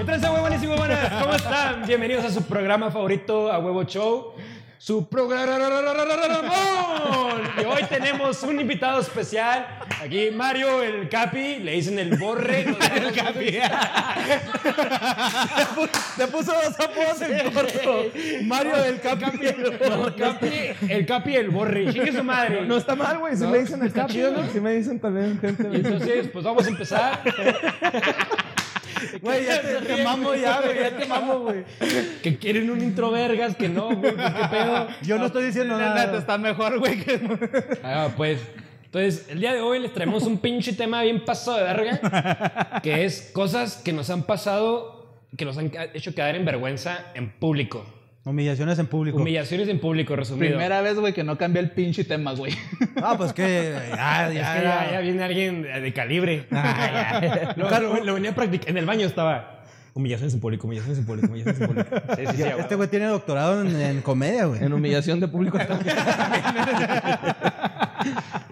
¿Qué tal, huevones y huevonas? ¿Cómo están? Bienvenidos a su programa favorito, A Huevo Show. Su programa. Y hoy tenemos un invitado especial. Aquí Mario, el Capi, le dicen el borre. El Capi. Te puso dos apodos en corto. Mario del Capi. El Capi, el Capi, el borre. Su madre. No está mal, güey. Si me dicen el Capi. Si me dicen también gente. Entonces, pues vamos a empezar. Güey, ya te, te mamo ya, güey. Ya te mamo, güey. Que quieren un intro vergas, que no, güey. pues, ¿Qué pedo? Yo no estoy diciendo nada. neta está mejor, güey. que- Ah, pues. Entonces, el día de hoy les traemos un pinche tema bien pasado de verga, que es cosas que nos han pasado, que nos han hecho quedar en vergüenza en público. Humillaciones en público. Humillaciones en público, resumido. Primera vez, güey, que no cambia el pinche tema, güey. Ah, pues que. Ya, Es ya, que ya, ya viene alguien de calibre. Ah, ya. Lo, lo- lo venía a practicar. En el baño estaba. Humillaciones en público, humillaciones en público, humillaciones en público. Sí, sí, sí. Este güey tiene doctorado en, en comedia, güey. En humillación de público.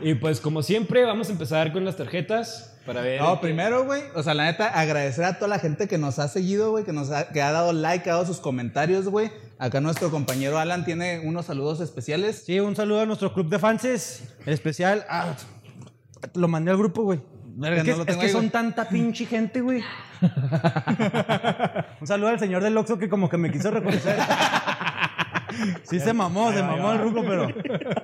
Y pues, como siempre, vamos a empezar con las tarjetas para ver. No, primero, güey, o sea, la neta, agradecer a toda la gente que nos ha seguido, güey, que nos ha, que ha dado like, que ha dado sus comentarios, güey. Acá nuestro compañero Alan tiene unos saludos especiales. Sí, un saludo a nuestro club de fanses. En especial. Ah, lo mandé al grupo, güey. Es que, no lo es que ahí, son güey. tanta pinche gente, güey. un saludo al señor del Oxxo que como que me quiso reconocer. Sí se mamó, se mamó el ruco, pero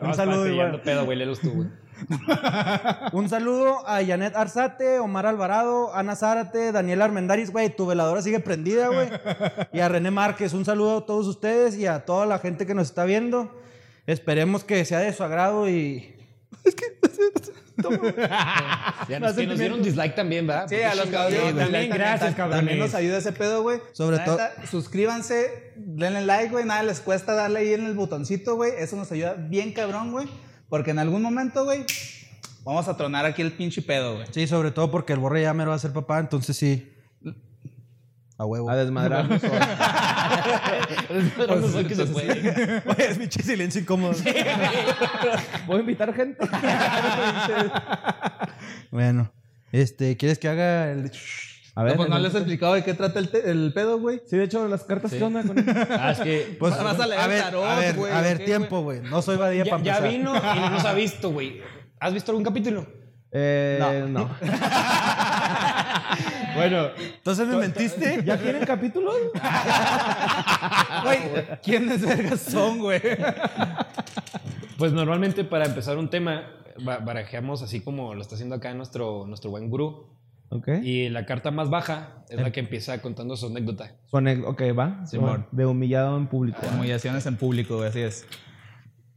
un saludo igual. pedo, güey, léelos tú, güey. Un saludo a Janet Arzate, Omar Alvarado, Ana Zárate, Daniel Armendaris, güey, tu veladora sigue prendida, güey. Y a René Márquez, un saludo a todos ustedes y a toda la gente que nos está viendo. Esperemos que sea de su agrado y... Ya nos, que nos dieron dislike también, ¿verdad? Sí, a los cabrones. también, también, gracias, también, cabrones. También nos ayuda ese pedo, güey. Sobre todo- Suscríbanse, denle like, güey. Nada les cuesta darle ahí en el botoncito, güey. Eso nos ayuda bien cabrón, güey. Porque en algún momento, güey, vamos a tronar aquí el pinche pedo, güey. Sí, sobre todo porque el borre ya me lo va a hacer papá, entonces sí. A huevo. A desmadrarnos. Sé qué se puede. Oye, es pinche silencio incómodo. Voy a invitar gente. Bueno, este, ¿quieres que haga el... A ver, pues no les he explicado de qué trata el, te- el pedo, güey. Sí, de hecho, las cartas, Sí. ¿qué onda con? Ah, es que. Pues, Vas a leer a ver, tarot, a ver, güey, a ¿o ver, qué, tiempo, güey. No soy Badía Ya, para ya empezar. vino y no nos ha visto, güey. ¿Has visto algún capítulo? Eh, no. Bueno, Entonces me mentiste. ¿Ya tienen capítulos? Güey, ¿quiénes vergas son, güey? pues normalmente para empezar un tema, ba- barajeamos así como lo está haciendo acá nuestro, nuestro buen gurú. Ok. Y la carta más baja es la que empieza contando su anécdota. Ok, va. Simón. De humillado en público. Humillaciones en público, güey, así es.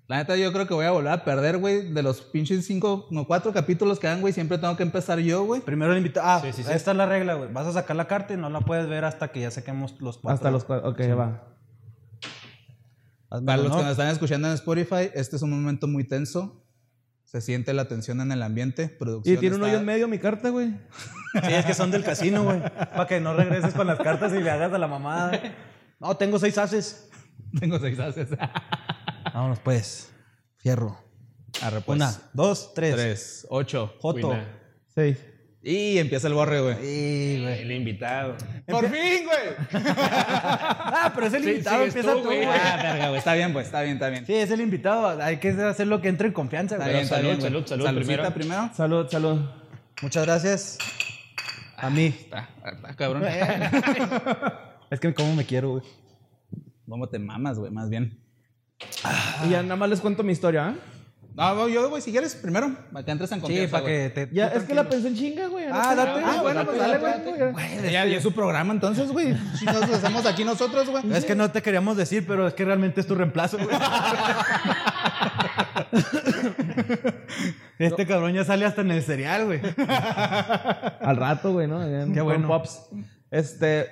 La neta, yo creo que voy a volver a perder, güey. De los pinches cinco, no, cuatro capítulos que dan, güey, siempre tengo que empezar yo, güey. Primero el invitado. Ah, Sí, sí, sí. esta es la regla, güey. Vas a sacar la carta y no la puedes ver hasta que ya saquemos los cuatro. Hasta los cuatro. Ok, va. Hazme Para los que nos están escuchando en Spotify, este es un momento muy tenso. Se siente la tensión en el ambiente. Producción Y tiene un está- hoyo en medio mi carta, güey. Sí, es que son del casino, güey. Para que no regreses con las cartas y le hagas a la mamada. No, tengo seis haces. Tengo seis haces. Vámonos, pues. Fierro. Arre, pues. Una, dos, tres. Tres, ocho. Joto. Cuina. Seis. Y empieza el borre, güey. Sí, güey. El invitado. ¡Por fin, güey! Ah, pero es el Sí, invitado, sigues empieza tú, tú, güey. güey. Ah, verga, güey. Está bien, pues. Está bien, está bien. Sí, es el invitado. Hay que hacer lo que entre en confianza, Está güey. bien, está salud, bien, güey. salud, salud, Saludcita primero. primero. Salud, salud. Muchas gracias. A mí. Está, está cabrón. Es que como me quiero, güey. ¿Cómo te mamas, güey? Más bien. Y ya nada más les cuento mi historia, ¿ah? No, no, yo, güey, si quieres, primero, para que entres en Sí, confianza, para güey. que te. Ya, es que la pensé en chinga, güey. Ah, date. Ah, bueno, pues dale, güey. ya, ya es su programa entonces, güey. Si nos hacemos aquí nosotros, güey. Es que no te queríamos decir, pero es que realmente es tu reemplazo, güey. Este cabrón ya sale hasta en el cereal, güey. Al rato, güey, ¿no? En- Qué bueno. Pops. Este,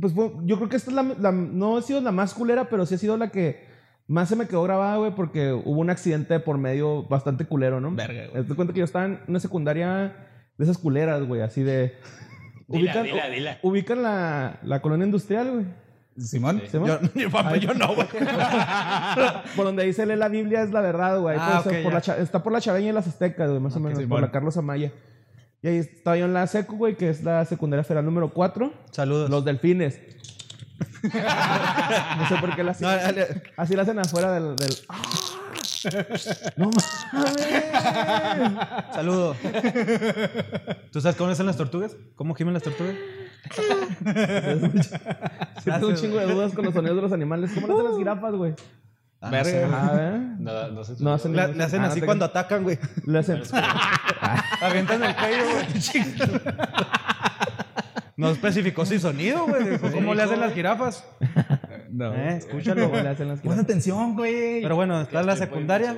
pues yo creo que esta es la, la- no ha sido la más culera, pero sí ha sido la que más se me quedó grabada, güey, porque hubo un accidente por medio bastante culero, ¿no? Verga, güey. Te cuenta que yo estaba en una secundaria de esas culeras, güey, así de... Dila, ubican, dila, dila. ubican la, la colonia industrial, güey. Simón. ¿Se llama? Yo, yo, papá, yo no, güey. por donde dice lee la Biblia es la verdad, güey. Ah, Pues, por la está por la Chaveña y las Aztecas, güey, más o menos, por Simón. la Carlos Amaya. Y ahí estaba yo en la secu, güey, que es la secundaria federal número 4. Saludos. Los delfines. No sé por qué la hacen. No, dale. Así la hacen afuera del. del... ¡Ah! ¡No mames! Saludo. ¿Tú sabes cómo hacen las tortugas? ¿Cómo gimen las tortugas? Tengo un chingo de dudas con los sonidos de los animales. ¿Cómo le hacen las jirafas, güey? Ah, no sé, güey. Ah. No, no sé. No hacen Le, le hacen Ah, así te- cuando atacan, güey. Le hacen. Avientan el cuello, güey. No especificó sin sonido, güey. Dijo, ¿Cómo le hacen las jirafas? No. Eh, escúchalo, ¿Cómo le güey. hacen las Pon jirafas? atención, güey. Pero bueno, está la secundaria.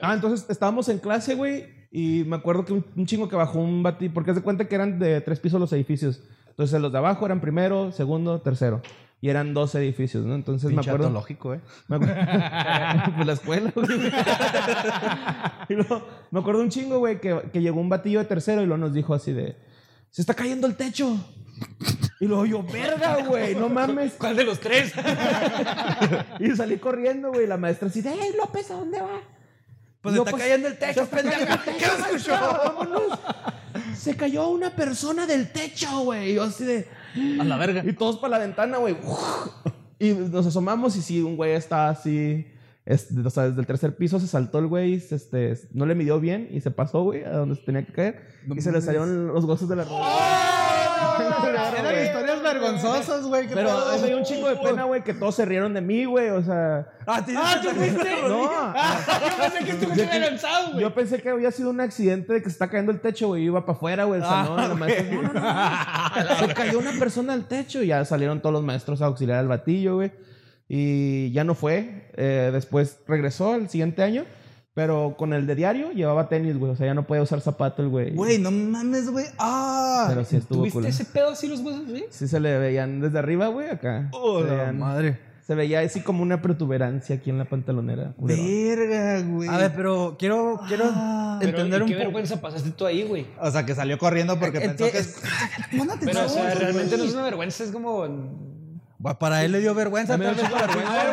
Ah, entonces estábamos en clase, güey. Y me acuerdo que un, un chingo que bajó un bati. Porque se cuenta que eran de tres pisos los edificios. Entonces los de abajo eran primero, segundo, tercero. Y eran dos edificios, ¿no? Entonces me acuerdo. lógico, eh. Me acuerdo. pues la escuela, güey. y luego, me acuerdo un chingo, güey, que, que llegó un batillo de tercero y luego nos dijo así de: Se está cayendo el techo. Y luego yo, verga, güey, no mames. ¿Cuál de los tres? Y salí corriendo, güey. La maestra así ¡Ey, López, ¿a dónde va? Pues está pues, cayendo el techo, está el ¿Qué escuchó? vámonos. Se cayó una persona del techo, güey. Y yo así de. A la verga. Y todos para la ventana, güey. Y nos asomamos y sí, un güey estaba así. es- o sea, desde el tercer piso se saltó el güey, este, no le midió bien y se pasó, güey, a donde se tenía que caer. y se le salieron los gozos de la rodilla. Eran historias vergonzosas, güey. ¿qué Pero me dio un chingo de pena, güey, que todos se rieron de mí, güey. O sea. Ah, ¿tú No, Yo pensé que lanzado, güey. yo pensé que había sido un accidente de que se está cayendo el techo, güey. Iba para afuera, güey, el salón. y la maestra, no, no, no. Se cayó una persona al techo y ya salieron todos los maestros a auxiliar al batillo, güey. Y ya no fue. Eh, después regresó el siguiente año. Pero con el de diario llevaba tenis, güey. O sea, ya no podía usar zapato el güey. Güey, no mames, güey. Ah. Pero sí estuvo ¿Tuviste cool. ese pedo así los huesos, güey? Sí se le veían desde arriba, güey, acá. Oh, se, la veían- madre. se veía así como una protuberancia aquí en la pantalonera. Verga, güey. A ver, pero quiero, quiero Ah. Entender ¿y un qué poco. vergüenza pasaste tú ahí, güey? O sea, que salió corriendo porque Eh, pensó eh, que... es- Pon Pero, o sea, güey. realmente no es una vergüenza, es como... Para él le dio vergüenza. A mí me dio vergüenza,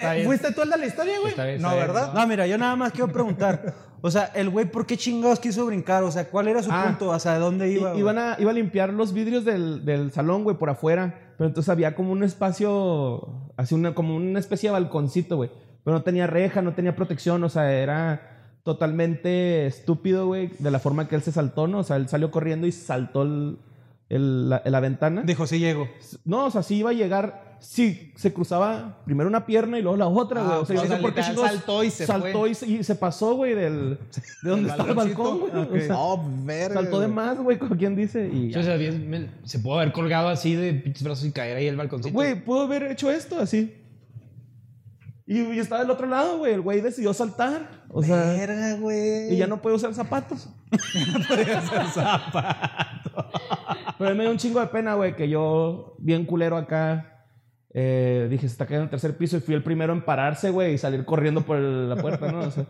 güey. ¿Fuiste tú el de la historia, güey? Está bien, no, bien. ¿verdad? No, mira, yo nada más quiero preguntar. O sea, el güey, ¿por qué chingados quiso brincar? O sea, ¿cuál era su Ah. punto? O sea, ¿de dónde iba? iban a, iba a limpiar los vidrios del, del salón, güey, por afuera. Pero entonces había como un espacio, así una, como una especie de balconcito, güey. Pero no tenía reja, no tenía protección, o sea, era totalmente estúpido, güey, de la forma que él se saltó, ¿no? O sea, él salió corriendo y saltó el, el- la, la ventana. Dijo, sí llego. No, o sea, sí iba a llegar, sí, se cruzaba primero una pierna y luego la otra, Ah, güey. no O sé sea, por qué literal, chingados saltó y se saltó fue. Y, se, y se pasó, güey, del, de donde estaba el balcón, güey. O sea, Oh, verga. saltó de más, güey, como quien dice. Y o sea, bien- me- se pudo haber colgado así de pinches brazos y caer ahí el balconcito. Güey, pudo haber hecho esto así. Y, y estaba del otro lado, güey. El güey decidió saltar. O sea, Verga, güey. y ya no puede usar zapatos. Pero a mí me dio un chingo de pena, güey, que yo, bien culero acá, eh, dije, se está cayendo en el tercer piso y fui el primero en pararse, güey, y salir corriendo por el- la puerta, ¿no? O sea,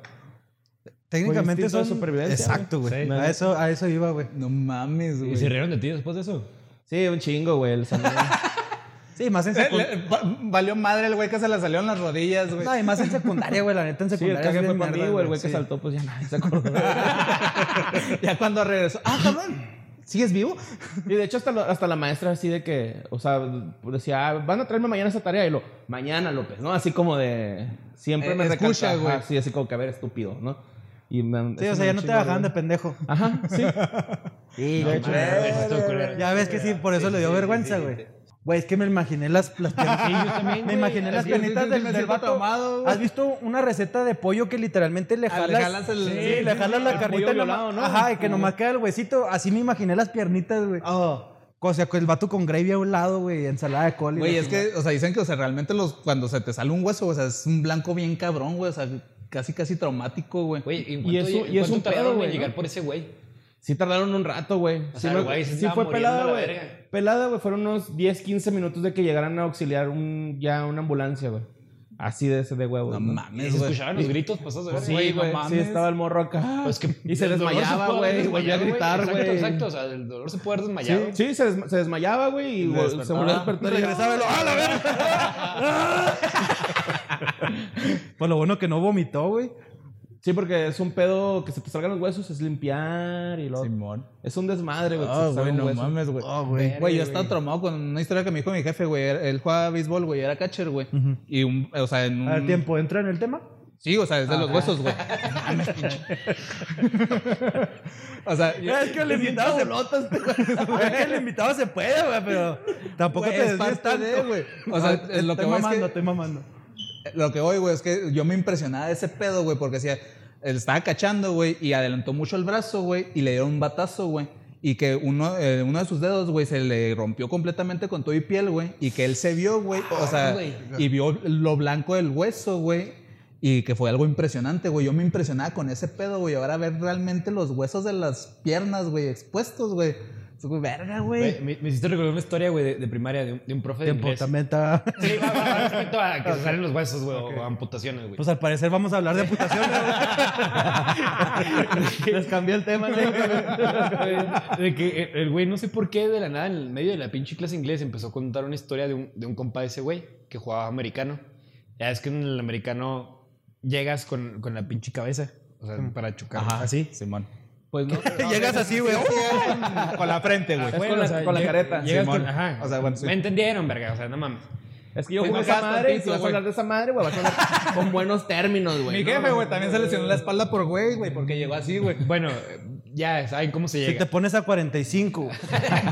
Técnicamente instinto de son... supervivencia, Exacto, güey. Sí. A, eso, a eso iba, güey. No mames, ¿Y güey. se rieron de ti después de eso? sí, un chingo, güey. el. Sí, más en Eh, secundaria. Valió madre el güey que se le salieron las rodillas, güey. No, y más en secundaria, güey. La neta en Sí, el secundaria. cague es fue para mí, güey. El güey que sí. saltó, pues ya nadie se acordó. ya cuando regresó. Ah, cabrón. ¿Sigues vivo? Y de hecho, hasta, lo- hasta la maestra así de que, o sea, decía, "Ah, van a traerme mañana esa tarea. Y lo, mañana, López, ¿no? Así como de, siempre Eh, me escucha, güey. ajá, Sí, así como que, a ver, estúpido, ¿no? Y me, Sí, o sea, ya no te bajaban de pendejo. Ajá, sí. Sí, de hecho. Culero. Ya ves que sí, por eso le dio vergüenza, güey. Güey, es que me imaginé las, las piernitas. Sí, yo también, Me güey. imaginé las Sí, sí, piernitas sí, del, me del siento vato. traumado, güey. ¿Has visto una receta de pollo que literalmente le Ah, jalas? le jalas el- sí, sí, le sí, jalas sí, la el carnita pollo y nomás- violado, ¿no? Ajá, y que nomás queda el huesito. Así me imaginé las piernitas, güey. O sea, con el vato con gravy a un lado, güey, ensalada de col. y Güey, la es chingada. que, o sea, dicen que, o sea, realmente los, cuando se te sale un hueso, o sea, es un blanco bien cabrón, güey. O sea, casi, casi traumático, güey. Güey, ¿y, en Y cuánto, eso- en y es cuánto un pedo, tardaron en güey, ¿no? llegar por ese güey? Sí tardaron un rato, güey. O Sí, sea, me- el güey se sí fue pelada, a la güey. Pelada, güey. Fueron unos 10, 15 minutos de que llegaran a auxiliar un, ya una ambulancia, güey. Así de ese de huevo. No ¿Y mames, se güey. escuchaban los gritos pasados de verga? Sí, no güey. mames. Sí, estaba el morro acá. Pues que y se desmayaba, güey. Volvía a desmayado, gritar, Exacto, güey. exacto. O sea, el dolor se puede haber Sí, desmayado. sí, se, desma- se desmayaba, güey, y, Y se volvió a despertar. y Regresaba y lo- ¡ah, la verga! Pues lo bueno que no vomitó, güey. Sí, porque es un pedo que se te salgan los huesos, es limpiar y lo. Simón. Es un desmadre, güey. Ah, güey, no mames, güey. Oh, güey. Güey, yo estaba traumado con una historia que me dijo mi jefe, güey. Él jugaba béisbol, güey, era catcher, güey. Y un, o sea, en un... A ver, tiempo, ¿entra en el tema? Sí, o sea, es de los huesos, güey. o sea, yo- Es que el invitado se Es que el invitado se puede, güey, pero tampoco te es desvíes tanto. güey. O sea, Ah, lo que voy es mamando, que... estoy mamando. Lo que voy, güey, es que yo me impresionaba de ese pedo, güey, porque decía, él estaba cachando, güey, y adelantó mucho el brazo, güey, y le dieron un batazo, güey. Y que uno, eh, uno de sus dedos, güey, se le rompió completamente con todo y piel, güey. Y que él se vio, güey, o sea, y vio lo blanco del hueso, güey. Y que fue algo impresionante, güey. Yo me impresionaba con ese pedo, güey. Ahora ver realmente los huesos de las piernas, güey, expuestos, güey. Es, güey, verga, Güey, güey. Me, me hiciste recordar una historia, güey, de, de primaria de un, de un profe de inglés. también está... Sí, va, va, va, respecto a que se salen los huesos, güey, o amputaciones, güey. Pues al parecer vamos a hablar de amputaciones. Les cambié el tema, güey. de que el- güey, no sé por qué, de la nada, en el medio de la pinche clase inglés, empezó a contar una historia de un, de un compa de ese güey que jugaba americano. Ya es que en el americano llegas con, con la pinche cabeza, o sea, para chocar. Así. Simón. Pues no. Llegas así, güey. Con la frente, güey. Es con la- con la careta. Llegas con, ajá. O sea, bueno, sí. Me entendieron, verga, o sea, no mames. Es que yo Pues jugué esa madre y si vas a hablar de esa madre, güey, vas a hablar con buenos términos, güey. Mi jefe, güey, también se lesionó la espalda por güey, güey, porque llegó así, güey. Bueno, ya saben cómo se Si llega. te pones a 45.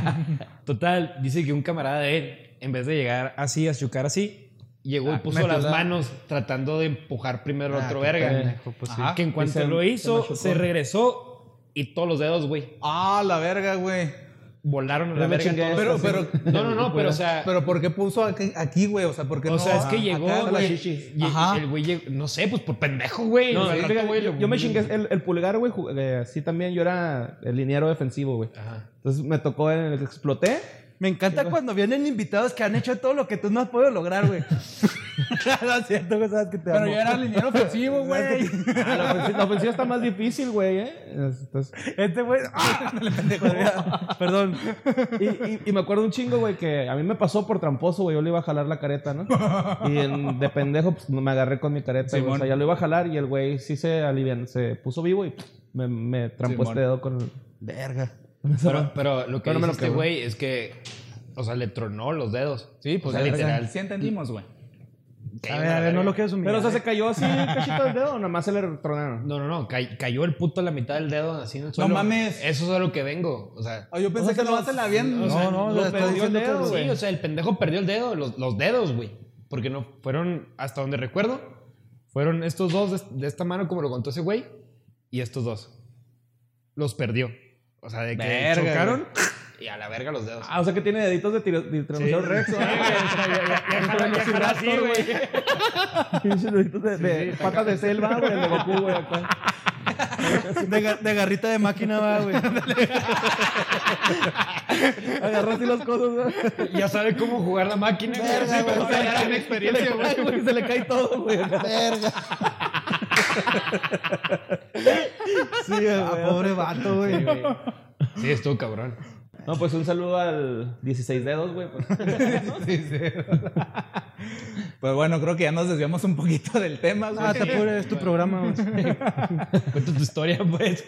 Total, dice que un camarada de él, en vez de llegar así, a chocar así, llegó y puso metió las la- manos tratando de empujar primero al Ah, otro verga. pendejo, pues sí. Ajá. Que en cuanto se- lo se hizo, machucó. se, regresó y todos los dedos, güey, Ah, la verga, güey. volaron a la verga. todos. Pero, pero, No, no, no, pero o sea... pero ¿por qué puso aquí, güey? O sea, ¿por qué o no sea, es que llegó, güey. y- Ajá. El güey llegó, no sé, pues por pendejo, güey. No, fíjate, rato, güey, yo, yo me chingué el, el pulgar, güey. eh, Así también yo era el liniero defensivo, güey. Ajá. Entonces me tocó en el que exploté. Me encanta cuando vienen invitados que han hecho todo lo que tú no has podido lograr, güey. no es cierto, güey, sabes que te Pero amo. yo era liniero ofensivo, güey. Ah, la, ofensiva, la ofensiva está más difícil, güey, ¿eh? Entonces, Este güey... ¡Ah! Perdón. y, y- y me acuerdo un chingo, güey, que a mí me pasó por tramposo, güey. Yo le iba a jalar la careta, ¿no? Y en- de pendejo, pues me agarré con mi careta. O sea, ya lo iba a jalar y el güey sí se alivian, se puso vivo y me, me trampó este dedo con el... Verga. Pero, pero lo que Pero no lo dice este güey es que, o sea, le tronó los dedos. Sí, pues O sea, literal. Sí entendimos, güey. A ver, a ver, no lo quieres humillar. Pero, o sea, ¿eh? se cayó así el cachito del dedo o nada más se le tronaron. No, no, no. cay- cayó el puto a la mitad del dedo así en el suelo. mames. Eso es a lo que vengo. O sea, Ah, yo pensé O sea, que no, no se la habían. o sea, no, lo lo perdió el dedo, sí, güey. o sea, el pendejo perdió el dedo, los, los dedos, güey. Porque no fueron, hasta donde recuerdo, fueron estos dos de, de esta mano, como lo contó ese güey, y estos dos. Los perdió. O sea, de que Verga, chocaron y a la verga los dedos. Ah, o sea que tiene deditos de, tiro- de tiranosaurio rex, ¿no? Sí, güey, güey. De, patas de selva, güey, de Goku, güey, acá. De, ga- de garrita de máquina, va, güey. Agarró así los codos, güey. Ya sabe cómo jugar la máquina. güey. Verga, güey. Se experiencia, le güey. güey, se le cae todo, güey. Verga. Sí, güey. Ah, pobre vato, güey. Sí, estuvo cabrón. No, pues un saludo al 16 dedos, güey. pues. Pues bueno, creo que ya nos desviamos un poquito del tema, güey. Ah, te apures, es tu programa, güey. Cuenta tu historia, pues.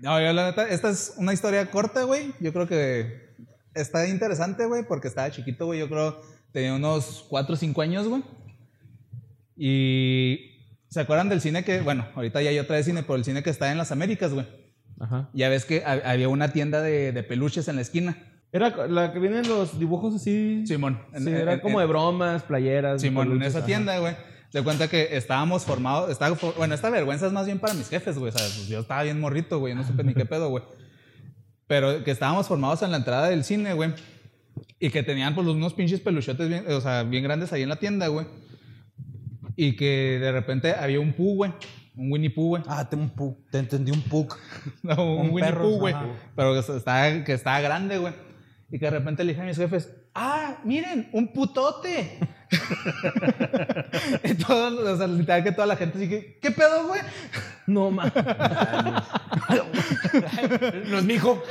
No, yo la neta, esta es una historia corta, güey. Yo creo que está interesante, güey, porque estaba chiquito, güey. Yo creo tenía unos 4 o 5 años, güey. Y ¿se acuerdan del cine que, bueno, ahorita ya hay otra de cine, pero el cine que está en las Américas, güey? Ajá. Ya ves que ha- había una tienda de, de peluches en la esquina. Era la que vienen los dibujos así. Simón. Sí, en- era en- como de bromas, playeras. Simón, en esa ajá. tienda, güey. Se cuenta que estábamos formados, estaba, bueno, esta vergüenza es más bien para mis jefes, güey, ¿sabes? Pues yo estaba bien morrito, güey, no supe ni qué pedo, güey. Pero que estábamos formados en la entrada del cine, güey. Y que tenían, pues, unos pinches peluchotes bien, o sea, bien grandes ahí en la tienda, güey. Y que de repente había un Pooh, güey. Un Winnie Pooh, güey. Ah, te, un pu- te entendí un. No, un, Un Winnie perro, Pooh, güey. Pero que estaba, que estaba grande, güey. Y que de repente le dije a mis jefes, ah, miren, un putote. y todo, o sea, literal que toda la gente así que, ¿qué pedo, güey? No mames. No es mi hijo.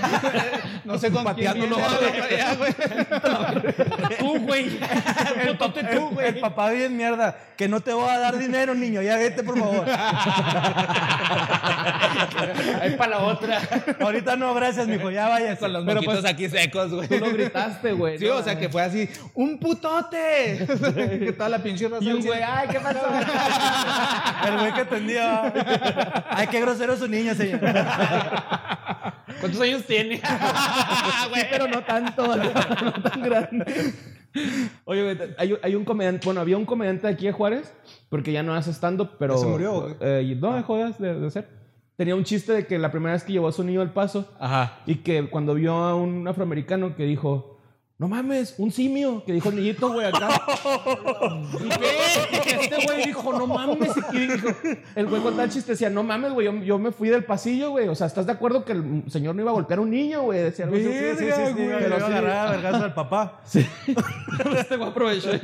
No sé con quién Pateándolo. Tú, güey. El putote tú, El güey. papá bien mierda. Que no te voy a dar dinero, niño. Ya vete, por favor. Ahí para la otra. Ahorita no, gracias, mijo. Ya vayas. Con los Pero, moquitos pues, aquí secos, güey. Tú lo gritaste, güey. Sí, ¿no? o sea, que fue así, ¡un putote! que toda la pinche raza Y güey, ay, ¿qué pasó? El güey que atendía. Ay, qué grosero su niño, señor. ¿Cuántos años tiene? Sí, pero no tanto, no, no tan grande. Oye, güey, hay, hay un comediante, bueno, había un comediante aquí de Juárez, porque ya no hace stand-up, pero... ¿Ya se murió, güey? Eh, no, dejó de, de- de hacer. Tenía un chiste de que la primera vez que llevó a su niño al paso, Ajá. y que cuando vio a un afroamericano que dijo, no mames, un simio, que dijo el niñito, güey, acá. ¿Y qué? Este güey dijo, no mames. Y dijo, el güey contaba el chiste, decía, no mames, güey, yo, yo me fui del pasillo, güey. O sea, ¿estás de acuerdo que el señor no iba a golpear a un niño, güey? Decía algo así. Sí, sí, sí, sí, güey, que pero le iba a sí. agarrar a al papá. Este güey aprovechó. y-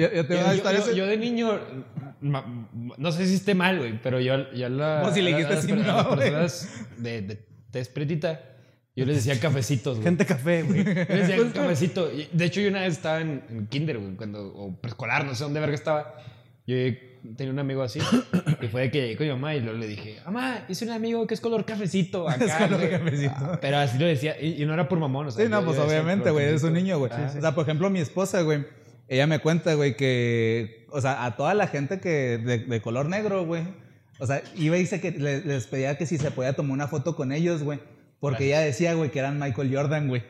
Yo, yo tengo una Yo, yo- yo de niño, ma- no sé si esté mal, güey, pero yo, yo la, Pues si le a- a dijiste las sí, per- a no, las güey. personas de, de pretita, yo les decía cafecitos, güey. Gente café, güey. Yo les decía cafecito. Y, De hecho, yo una vez estaba en, en kinder, güey, cuando, o preescolar, no sé dónde verga estaba. Yo tenía un amigo así, y fue de que llegué con mi mamá y luego le dije, mamá, hice un amigo que es color cafecito acá, Es color güey". cafecito. Ah, Pero así lo decía, y, y no era por mamón, o sea. Sí, no, pues obviamente, güey, eres un cafecito. niño, güey. O sea, por ejemplo, mi esposa, güey, ella me cuenta, güey, que, o sea, a toda la gente que de, de color negro, güey, o sea, iba y dice que le- les pedía que si se podía tomar una foto con ellos, güey, porque ella decía, güey, que eran Michael Jordan, güey.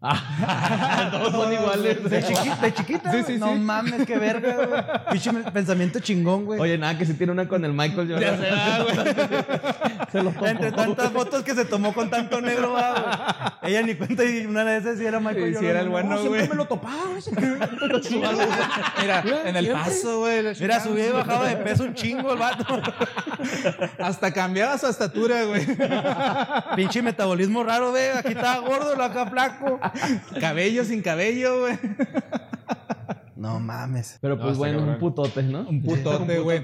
Todos son iguales. De, chiqui- de chiquita, Sí, sí, No sí. mames, qué verga, güey. Pinche pensamiento chingón, güey. Oye, nada, que si tiene una con el Michael Jordan. Se lo tomó. Entre tantas fotos que se tomó con tanto negro, va, güey. Ella ni cuenta y una de esas sí era Michael Sí, sí Jordan, era el güey. bueno, No, güey. Siempre me lo topaba, güey. Mira, en el paso, güey. Mira, subía y bajaba de peso un chingo el vato. Hasta cambiaba su estatura, güey. Pinche metabolismo raro, güey. Aquí estaba gordo, lo acá flaco. Cabello sin cabello, güey. No mames. Pero pues bueno, un putote, ¿no? Un putote, güey.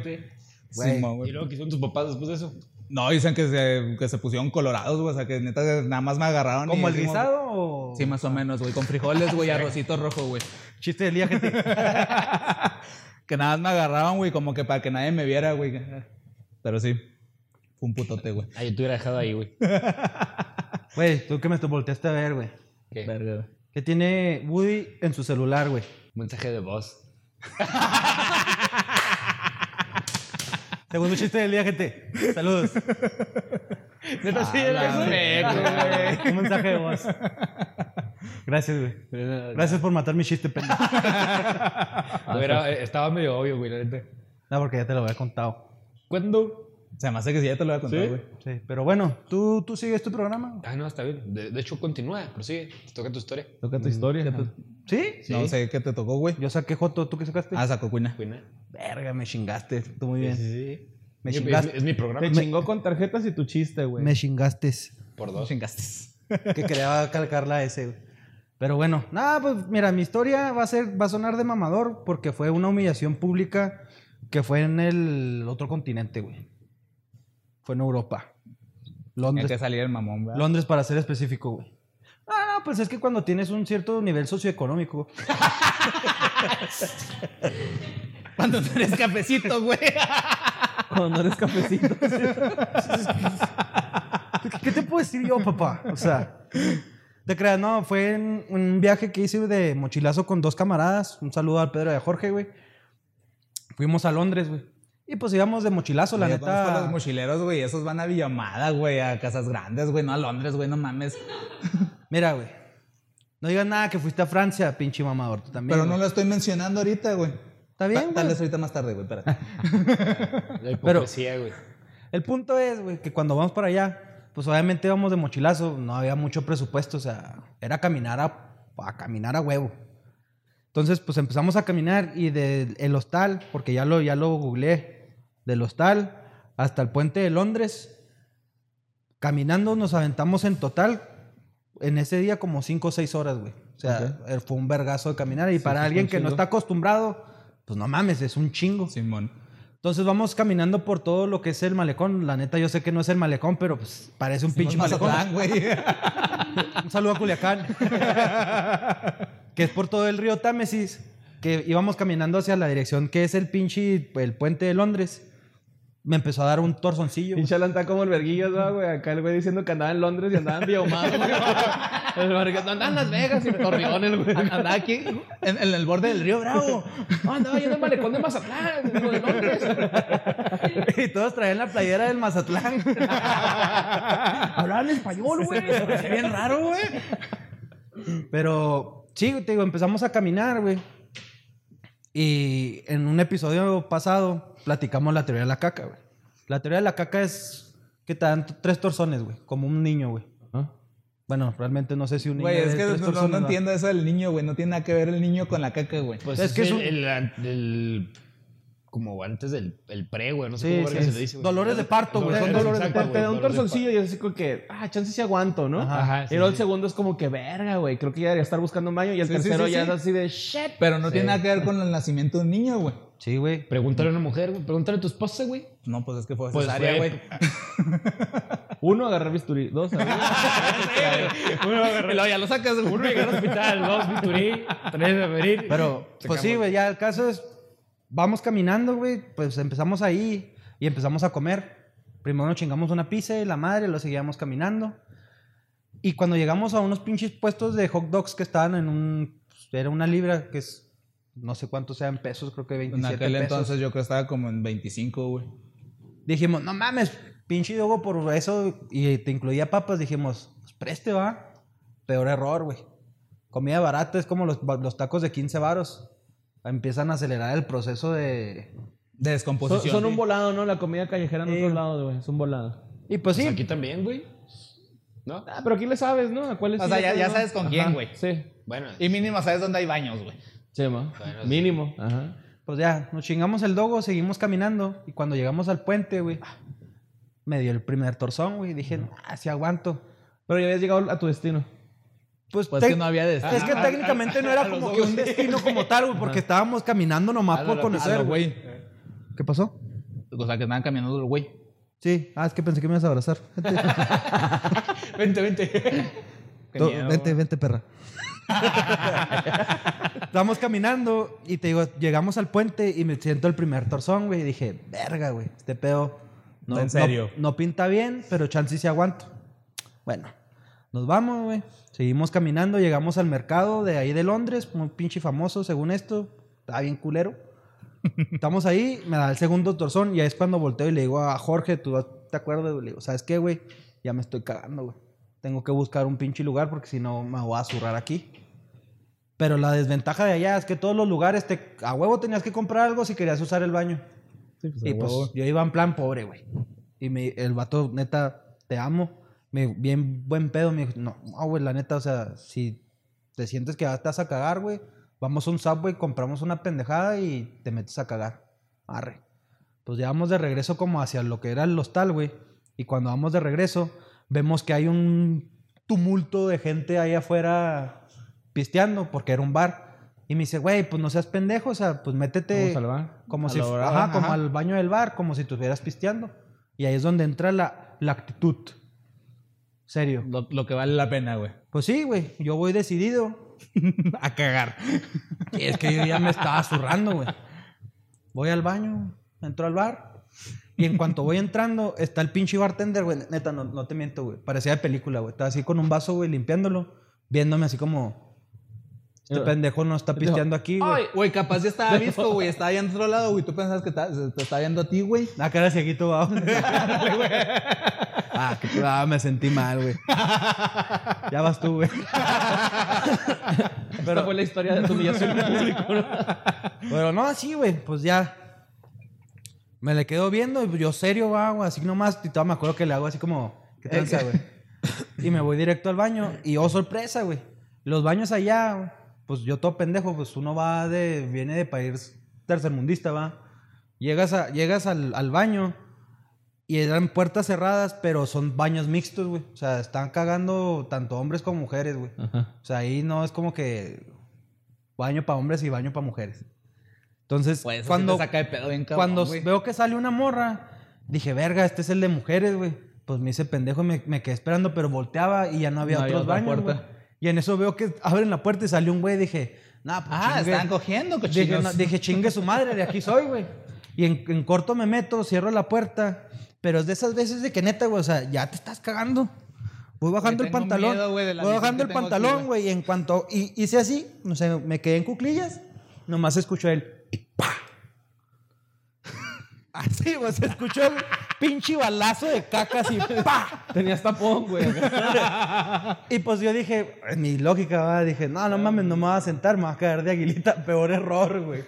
Simón, ¿Y luego qué hicieron tus papás después de eso? No, dicen que se, que se pusieron colorados, güey. O sea, que neta nada más me agarraron. ¿Como el dijimos- guisado o...? Sí, más o menos, güey. Con frijoles, güey, arrocito rojo, güey. Chiste del día, gente. Que nada más me agarraban, güey, como que para que nadie me viera, güey. Pero sí, fue un putote, güey. Ah, yo te hubiera dejado ahí, güey. Güey, tú que me te volteaste a ver, güey. ¿Qué? Verga, güey. ¿Qué tiene Woody en su celular, güey? Mensaje de voz. Segundo chiste del día, gente. Saludos. Neta, sí, la verga, Un mensaje de voz. Gracias, güey. Gracias por matar mi chiste, pendejo. Era- eh, estaba medio obvio, güey, la neta. No, porque ya te lo había contado. ¿Cuándo? Se me hace que sí, ya te lo voy a contar, güey. Sí, pero bueno, ¿tú, tú sigues tu programa? Ah, no, está bien. De, de hecho, continúa, prosigue. Te toca tu historia. Toca tu historia. ¿Sí? No sé qué te tocó, güey. Yo saqué Joto, ¿tú qué sacaste? Ah, sacó cuina. Buena. Verga, me chingaste. Tú muy bien. Sí, sí. Me Es- chingaste. Es, es mi programa. Te chingó con tarjetas y tu chiste, güey. Me chingaste. Por dos. Chingaste. que quería calcarla a ese, güey. Pero bueno, nada, pues mira, mi historia va a ser, va a sonar de mamador porque fue una humillación pública que fue en el otro continente, güey. Fue en Europa. Hay Londres. que salir el mamón, ¿verdad? Londres para ser específico, güey. Ah, no, pues es que cuando tienes un cierto nivel socioeconómico. Cuando tú eres cafecito, güey. Cuando no eres cafecito. ¿Qué te puedo decir yo, papá? O sea, te creas, no, fue en un viaje que hice de mochilazo con dos camaradas. Un saludo al Pedro y a Jorge, güey. Fuimos a Londres, güey. Y pues íbamos de mochilazo, la a neta. los mochileros, güey. Esos van a Villamada, güey. A casas grandes, güey. No a Londres, güey. No mames. Mira, güey. No digas nada que fuiste a Francia, pinche mamador. Tú también. Pero no güey. lo estoy mencionando ahorita, güey. Está bien, Ta- Tal güey. vez ahorita más tarde, güey. Espérate. La hipocresía, güey. El punto es, güey, que cuando vamos para allá, pues obviamente íbamos de mochilazo, no había mucho presupuesto, o sea, era caminar a, a caminar a huevo. Entonces, pues empezamos a caminar y del hostal, porque ya lo, ya lo googleé, del hostal hasta el puente de Londres, caminando nos aventamos en total, en ese día como 5 o 6 horas, güey. O sea, eh, fue un vergazo de caminar y para alguien que no está acostumbrado, pues no mames, es un chingo. Simón. Entonces vamos caminando por todo lo que es el malecón. La neta, yo sé que no es el malecón, pero pues parece un pinche malecón. Güey. Un saludo a Culiacán. que es por todo el río Támesis. Que íbamos caminando hacia la dirección que es el pinche el puente de Londres. Me empezó a dar un torzoncillo. Pinche Alan está como el verguillas, ¿no, güey. Acá el güey diciendo que andaba en Londres y andaba en Biomado, güey. El verguillas, no, andaba en Las Vegas y en Torreón, el güey. Andaba aquí en, en el borde del río Bravo. No, andaba yendo al malecón de Mazatlán, de Londres. y todos traían la playera del Mazatlán. Hablaban español, güey. Hacía bien raro, güey. Pero sí, te digo, empezamos a caminar, güey. Y en un episodio pasado platicamos la teoría de la caca, güey. La teoría de la caca es que te dan tres torzones, güey, como un niño, güey. Bueno, realmente no sé si un niño. Güey, es que no, no, entiendo eso del niño, güey. No tiene nada que ver el niño con la caca, güey. Pues Es es, que es el, un- el- el- como antes del el pre, güey. No sé Sí, cómo sí, se le dice, güey. dolores de parto, güey, son dolores de güey, te da un torzoncillo y es así como que, ah, chance sí aguanto, ¿no? Ajá, Ajá, y sí, luego el segundo es como que, verga, güey. Creo que ya debería estar buscando un baño. Y el tercero sí, ya sí. es así de shit. Pero no tiene nada que ver con el nacimiento de un niño, güey. Sí, güey. Pregúntale a una mujer, güey. Pregúntale a tu esposa, güey. No, pues es que fue Pues cesárea, güey. Uno, agarrar bisturí. Dos, Uno luego ya lo sacas. Uno llegar al hospital, dos biturí, tres a venir. Pero, pues sí, güey, ya el caso es. Vamos caminando, güey. Pues empezamos ahí y empezamos a comer. Primero nos chingamos una pizza y la madre, lo seguíamos caminando. Y cuando llegamos a unos pinches puestos de hot dogs que estaban en un. pues, Era una libra, que es. No sé cuántos sean pesos, creo que En 27 aquel pesos. entonces yo creo que estaba como en 25, güey. Dijimos, no mames, pinche dogo por eso. Y te incluía papas. Dijimos, pues preste, va. Peor error, güey. Comida barata es como los, los tacos de 15 varos. Empiezan a acelerar el proceso de. De son, descomposición. son un volado, ¿no? La comida callejera en Sí. otros lados, güey. Es un volado. Y pues Pues sí, aquí también, güey. ¿No? Ah, pero aquí le sabes, ¿no? ¿A cuál es? O sea, ya- ya sabes con quién, güey. Sí. Bueno, Y mínimo sabes dónde hay baños, güey. Sí, ma. Bueno, sí. Mínimo. Ajá. pues ya, nos chingamos el dogo, seguimos caminando. Y cuando llegamos al puente, güey, me dio el primer torzón, güey. Dije, ah, sí aguanto. Pero ya habías llegado a tu destino. Pues, Pues te- que no había destino. es que Ah, técnicamente no era los como que un destino como tal, güey, porque estábamos caminando nomás A por la- conocer, güey. ¿Qué pasó? O sea, que estaban caminando el güey. Sí, ah, es que pensé que me ibas a abrazar. Vente, vente, vente. Miedo, vente, güey. vente, perra. Estamos caminando y te digo, llegamos al puente y me siento el primer torzón, güey. Y dije, verga, güey, este pedo. No, ¿En serio? No, no pinta bien, pero chance sí aguanto. Bueno, nos vamos, güey. Seguimos caminando, llegamos al mercado de ahí de Londres, muy pinche famoso, según esto. Está bien culero. Estamos ahí, me da el segundo torzón y ahí es cuando volteo y le digo a Jorge, ¿tú te acuerdas? Le digo, ¿sabes qué, güey? Ya me estoy cagando, güey. Tengo que buscar un pinche lugar porque si no me voy a zurrar aquí. Pero la desventaja de allá es que todos los lugares te, a huevo tenías que comprar algo si querías usar el baño. Sí, pues, Y pues yo iba en plan pobre, güey. Y me, el vato, neta, te amo. Me, bien buen pedo. Me dijo, no, no, güey, la neta, o sea, si te sientes que ya te vas a cagar, güey, vamos a un subway, compramos una pendejada y te metes a cagar. Arre. Pues ya vamos de regreso como hacia lo que era el hostal, güey. Y cuando vamos de regreso, vemos que hay un tumulto de gente ahí afuera pisteando, porque era un bar. Y me dice, güey, pues no seas pendejo, o sea, pues métete. Vamos al bar. Como A si, hora, ajá, como al baño del bar, como si estuvieras pisteando. Y ahí es donde entra la, la actitud. Serio. Lo, lo que vale la pena, güey. Pues sí, güey. Yo voy decidido. A cagar. Y es que yo ya me estaba zurrando, güey. Voy al baño, entro al bar. Y en cuanto voy entrando, está el pinche bartender, güey. Neta, no, no te miento, güey. Parecía de película, güey. Estaba así con un vaso, güey, limpiándolo. Viéndome así como... Este Eh, pendejo no está pisteando aquí, güey. Ay, güey, capaz ya estaba visto, güey. Estaba allá en otro lado, güey. Tú pensabas que se- te estaba viendo a ti, güey. La cara cieguito, va. ah, que, ah, me sentí mal, güey. Ya vas tú, güey. Esta fue la historia de tu humillación en público, ¿no? Pero no, sí, güey. Pues ya. Me le quedo viendo y yo serio, va, güey. Así nomás. Y todavía me acuerdo que le hago así como... ¿Qué tranza, güey? Y me voy directo al baño. Y oh, sorpresa, güey. Los baños allá, pues yo todo pendejo, pues uno va de... Viene de país tercermundista, va. Llegas, a, llegas al, al baño y eran puertas cerradas, pero son baños mixtos, güey. O sea, están cagando tanto hombres como mujeres, güey. Ajá. O sea, ahí no es como que baño para hombres y baño para mujeres. Entonces, Pues cuando, sí te saca de pedo bien cabrón, cuando veo que sale una morra, dije, verga, este es el de mujeres, güey. Pues me hice pendejo y me, me quedé esperando, pero volteaba y ya no había No otros baños, puerta. güey. Y en eso veo que abren la puerta y salió un güey. Dije, nah, pues Ah, chingue". estaban cogiendo, Dije, cochinos. no, dije, chingue su madre, de aquí soy, güey. Y en, en corto me meto, cierro la puerta. Pero es de esas veces de que neta, güey, o sea, ya te estás cagando. Voy bajando el pantalón. miedo, voy bajando el pantalón, güey. Y en cuanto. Y hice así, no sé, me quedé en cuclillas. Nomás escucho el. ¡pa! Así, güey, se escuchó el pinche balazo de caca así. ¡pa! Tenías tapón, güey. Y pues yo dije, en mi lógica, dije, no, no mames, no me voy a sentar, me voy a caer de aguilita. Peor error, güey.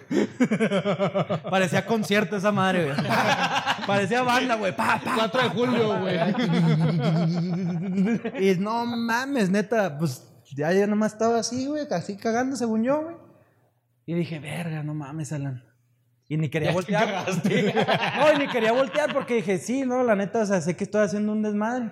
Parecía concierto esa madre, güey. Parecía banda, güey. Pa, pa, 4 de julio, güey. Y no mames, neta, pues ya, ya nomás estaba así, güey, así cagando según yo, güey. Y dije, verga, no mames, Alan. Y ni quería voltear. No, y ni quería voltear porque dije, sí, no, la neta, o sea, sé que estoy haciendo un desmadre.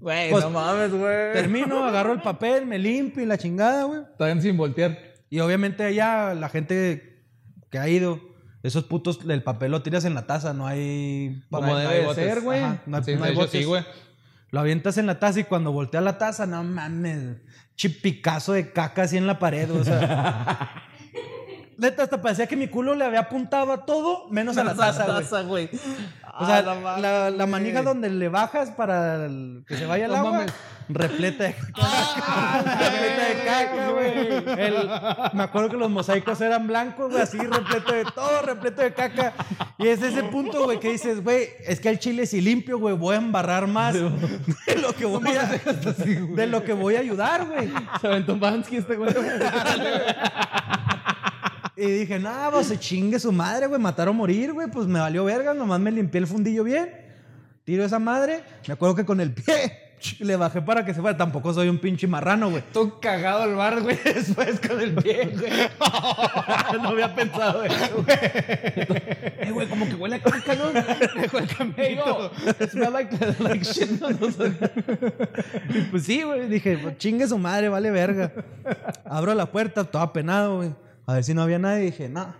Güey, Pues, no mames, güey. Termino, agarro el papel, me limpio y la chingada, güey. Todavía sin voltear. Y obviamente allá la gente que ha ido, esos putos, el papel lo tiras en la taza, no hay... Como no no debe de botes. ser, güey. No hay, Sí, no hay botes. sí, güey. Lo avientas en la taza y cuando voltea la taza, no mames, chipicazo de caca así en la pared, o sea. Neta, hasta parecía que mi culo le había apuntado a todo, menos a la taza, güey. O sea, la, la manija donde le bajas para el- que se vaya el No agua, mames. repleta de repleta de caca, güey. El- Me acuerdo que los mosaicos eran blancos, güey, así repleto de todo, repleto de caca. Y es ese punto, güey, que dices, güey, es que el chile si limpio, güey, voy a embarrar más de lo que voy a, de lo que voy a ayudar, güey. Se aventó Bansky este güey. Y dije, no, pues se chingue su madre, güey, matar o morir, güey. Pues me valió verga, nomás me limpié el fundillo bien. Tiro esa madre. Me acuerdo que con el pie le bajé para que se fuera. Tampoco soy un pinche marrano, güey. Todo cagado al bar, güey, después con el pie, güey. no había pensado eso, güey. Eh, güey, como que huele a caca, ¿no? Dejó el camello. Smell like, like shit. No, no sé. Y pues sí, güey. Dije, pues chingue su madre, vale verga. Abro la puerta, todo apenado, güey. A ver si no había nadie. Dije, no,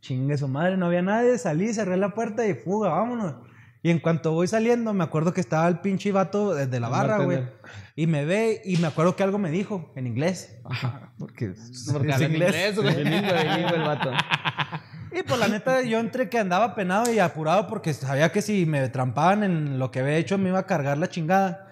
chingue su madre, no había nadie. Salí, cerré la puerta y fuga, vámonos. Y en cuanto voy saliendo, me acuerdo que estaba el pinche vato desde la barra, güey. Y me ve y me acuerdo que algo me dijo en inglés. Porque, Porque es inglés. güey. El vato. Y pues la neta, yo entre que andaba penado y apurado porque sabía que si me trampaban en lo que había hecho me iba a cargar la chingada.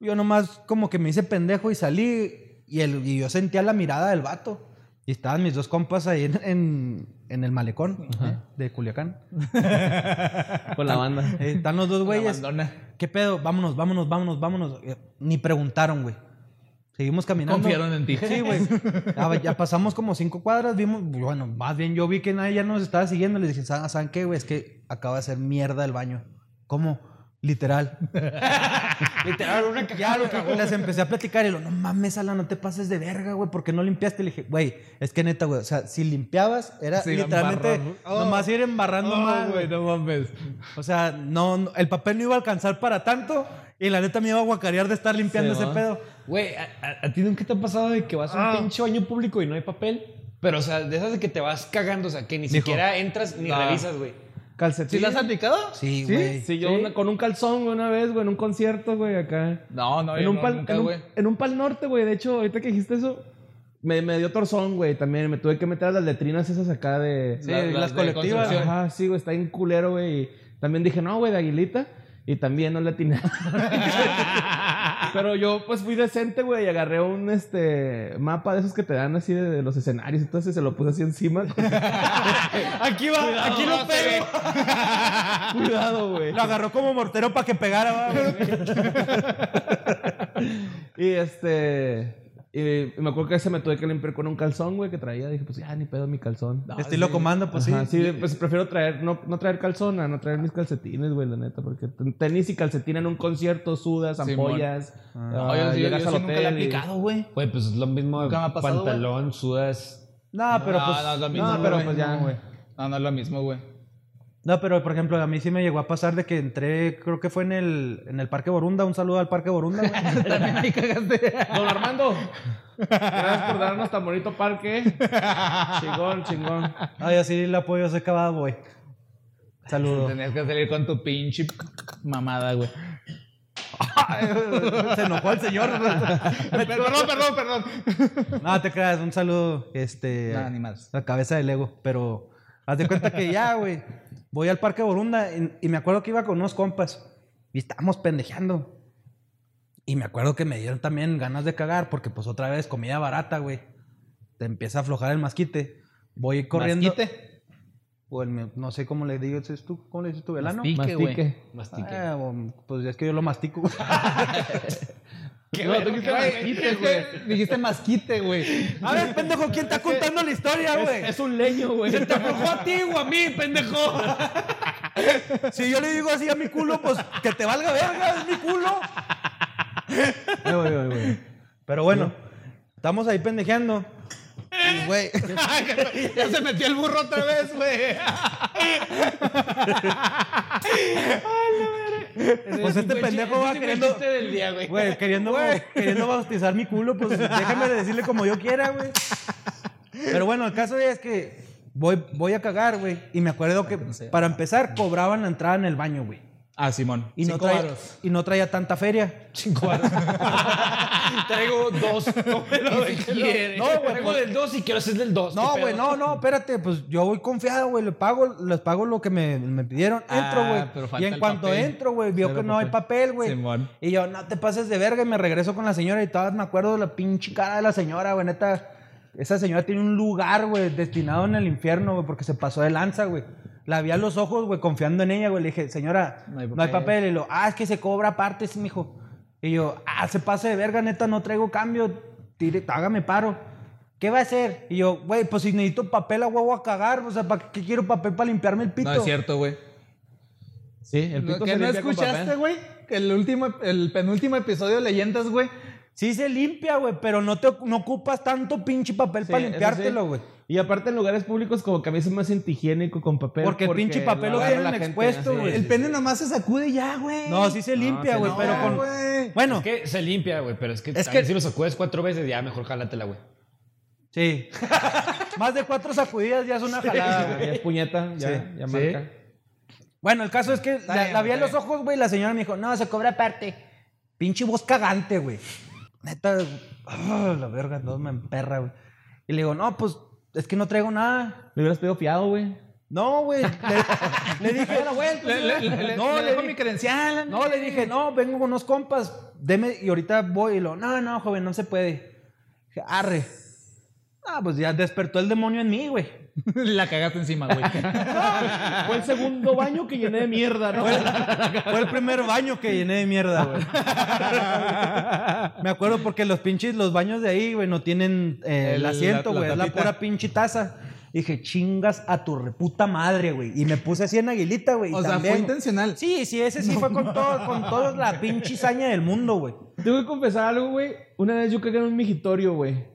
Yo nomás como que me hice pendejo y salí y, el, y yo sentía la mirada del vato. Y estaban mis dos compas ahí en, en, en el malecón ¿eh? de Culiacán. Con la banda. Eh, están los dos güeyes. abandona. ¿Qué pedo? Vámonos, vámonos, vámonos, vámonos. Eh, Ni preguntaron, güey. Seguimos caminando. Confiaron en ti. Sí, güey. Ya, ya pasamos como cinco cuadras, vimos, bueno, más bien yo vi que nadie ya nos estaba siguiendo. Les dije, ¿saben ¿saben qué, güey? Es que acaba de hacer mierda el baño. ¿Cómo? Literal. Literal, una Ya lo que les empecé a platicar y lo, no mames, Ala, no te pases de verga, güey, ¿por qué no limpiaste? Le dije, güey, es que neta, güey, o sea, si limpiabas, era literalmente embarrar. nomás ir embarrando más. güey. no mames. O sea, no, no- el papel no iba a alcanzar para tanto y la neta me iba a guacarear de estar limpiando Sí, ese pedo. Güey, ¿a, a- a ti nunca te ha pasado de que vas a un Ah. pinche baño público y no hay papel? Pero, o sea, de esas de que te vas cagando, o sea, que ni siquiera entras ni revisas, güey. Calcetín. ¿Sí la has aplicado? Sí, güey. sí, yo Sí. una- con un calzón, güey, una vez, güey, en un concierto, güey, acá. No, no, en, yo un no, pal, nunca, en, un, güey. en un pal norte, güey. De hecho, ahorita que dijiste eso, me, me dio torzón, güey. También me tuve que meter a las letrinas esas acá de. Sí, La- las, las de colectivas. Concepción. Ajá, sí, güey, está en culero, güey. Y también dije, no, güey, de aguilita. Y también no le atiné. Pero yo, pues, fui decente, güey, y agarré un, este, mapa de esos que te dan así de, de los escenarios. Entonces se lo puse así encima. Aquí va, aquí lo pego. Cuidado, güey. Lo agarró como mortero para que pegara, va, güey. Y este. Y me acuerdo que ese me tuve que limpiar con un calzón, güey, que traía. Dije, pues ya, ni pedo mi calzón. Estilo comando, pues Ajá, sí. sí, pues prefiero traer, no, no traer calzón a no traer mis calcetines, güey, la neta, porque ten- tenis y calcetín en un concierto, sudas, ampollas, Ah. ah, Oye, yo, yo, llegas sí al nunca la he aplicado, güey. Güey, pues es lo mismo. Nunca me ha pasado, pantalón, sudas. No, pero no, pues. no, es lo mismo, no, pero pues ya. No, güey. No, no es lo mismo, güey. No, pero por ejemplo, a mí sí me llegó a pasar de que entré, creo que fue en el, en el Parque Borunda. Un saludo al Parque Borunda, güey. También ahí cagaste. Don Armando. Gracias por darnos tan bonito parque. chingón, chingón. Ay, así le apoyo a ese Bad Boy. Saludos. Tenías que salir con tu pinche mamada, güey. Se enojó el señor. perdón, perdón, perdón. No, te creas, un saludo, este, Nada, ni más. la cabeza del ego, pero haz de cuenta que ya, güey, voy al Parque Borunda y, y me acuerdo que iba con unos compas y estábamos pendejeando. Y me acuerdo que me dieron también ganas de cagar porque pues otra vez comida barata, güey. Te empieza a aflojar el masquite. Voy corriendo. ¿Masquite? O el, no sé cómo le dices tú, ¿cómo le dices tú, velano? Mastique, güey. Mastique. Mastique. Ah, pues es que yo lo mastico. No, tú dijiste masquite, güey. dijiste masquite, güey. a ver, pendejo, ¿quién está contando la historia, güey? Es, es un leño, güey. ¿Se te aflojó a ti o a mí, pendejo? si yo le digo así a mi culo, pues que te valga verga, es mi culo. Ay, güey, güey, güey. Pero bueno, estamos ahí pendejeando. Y, güey, ya se metió el burro otra vez, güey. pues este pendejo va queriendo, del día, güey. güey, queriendo, queriendo bautizar mi culo, pues déjame decirle como yo quiera, güey. Pero bueno, el caso es que voy, voy a cagar, güey. Y me acuerdo que para empezar cobraban la entrada en el baño, güey. Ah, Simón. Y no, Cinco traía, varos. y no traía tanta feria. Cinco varos. Traigo dos. No, No, güey, Traigo del dos y quiero hacer del dos. No, ¿qué güey, no, no, espérate, pues yo voy confiado, güey, les pago, les pago lo que me, me pidieron, Ah, entro, güey. y en cuanto papel. entro, güey, vio Cero que no hay papel, güey. Simón. Y yo, no te pases de verga, y me regreso con la señora y todas me acuerdo de la pinche cara de la señora, güey, neta. Esa señora tiene un lugar, güey, destinado en el infierno, güey, porque se pasó de lanza, güey. La vi a los ojos, güey, confiando en ella, güey. Le dije, señora, No hay no hay papel. papel. Y lo, ah, es que se cobra aparte, sí, mijo. Y yo, ah, se pase de verga, neta, no traigo cambio. Tire, hágame paro. ¿Qué va a hacer? Y yo, güey, pues si necesito papel a huevo a cagar, o sea, ¿para qué quiero papel para limpiarme el pito? No es cierto, güey. Sí, el pito ¿Que se no limpia escuchaste, güey? Que el último, el penúltimo episodio de Leyendas, güey. Sí se limpia, güey, pero no, te, no ocupas tanto pinche papel Sí, para limpiártelo, sí. güey. Y aparte en lugares públicos como que a mí se me hace antihigiénico con papel. Porque el pinche papel lo tienen la gente expuesto, güey. El pene nomás se sacude ya, güey. No, sí se limpia, güey, pero con... güey. Bueno, Es que se limpia, güey, pero es que, Es también que- si lo sacudes cuatro veces, ya mejor jálatela, güey. sí. Más de cuatro sacudidas ya es una jalada, Ya güey. es puñeta, ya, Sí. ya Sí. marca. Bueno, el caso es que la, bien, la vi a los ojos, güey, y la señora me dijo, no, se cobra aparte. Pinche voz cagante, güey. Neta, ah, la verga, no me emperra, güey. Y le digo, no, pues, es que no traigo nada. Le hubieras pedido fiado, güey. No, güey. Le, le dije, Le, le, le, le- No, le le dejo mi credencial. no, le dije, no, vengo con unos compas, deme, y ahorita voy. Y lo, no, no, joven, no se puede. Dije, arre. Ah, pues ya despertó el demonio en mí, güey. La cagaste encima, güey. Fue el segundo baño que llené de mierda, ¿no? Fue el, fue el primer baño que llené de mierda, güey. Me acuerdo porque los pinches, los baños de ahí, güey, no tienen eh, el, El- asiento, güey. Es la pura pinche taza. Dije, chingas a tu reputa madre, güey. Y me puse así en aguilita, güey. O sea, también- fue intencional. Sí, sí, ese sí fue con todo, con toda la pinche saña del mundo, güey. Tengo que confesar algo, güey. Una vez yo cagué en un migitorio, güey.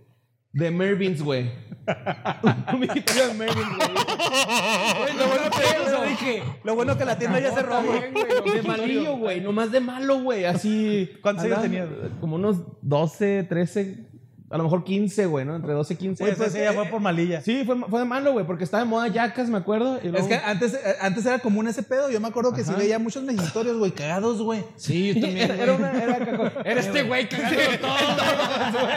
De Mervyn's, güey. un migitorio de Mervyn's, güey. Lo bueno que, lo dije, lo bueno que la tienda ya cerró, güey. De malillo, güey. Nomás de malo, güey. Así. ¿Cuántos años tenías? Como unos 12, 13. A lo mejor 15, güey, ¿no? Entre 12 y 15. Güey, Pues, ese ya fue por malilla. Sí, fue, fue de malo, güey, porque estaba de moda yacas, me acuerdo. y Es luego- que antes, eh, antes era común ese pedo. Yo me acuerdo que sí Ajá. veía muchos mexicatorios, güey, cagados, güey. Sí, yo también. Era, era una. Era caco- Era este güey cagándolo todo.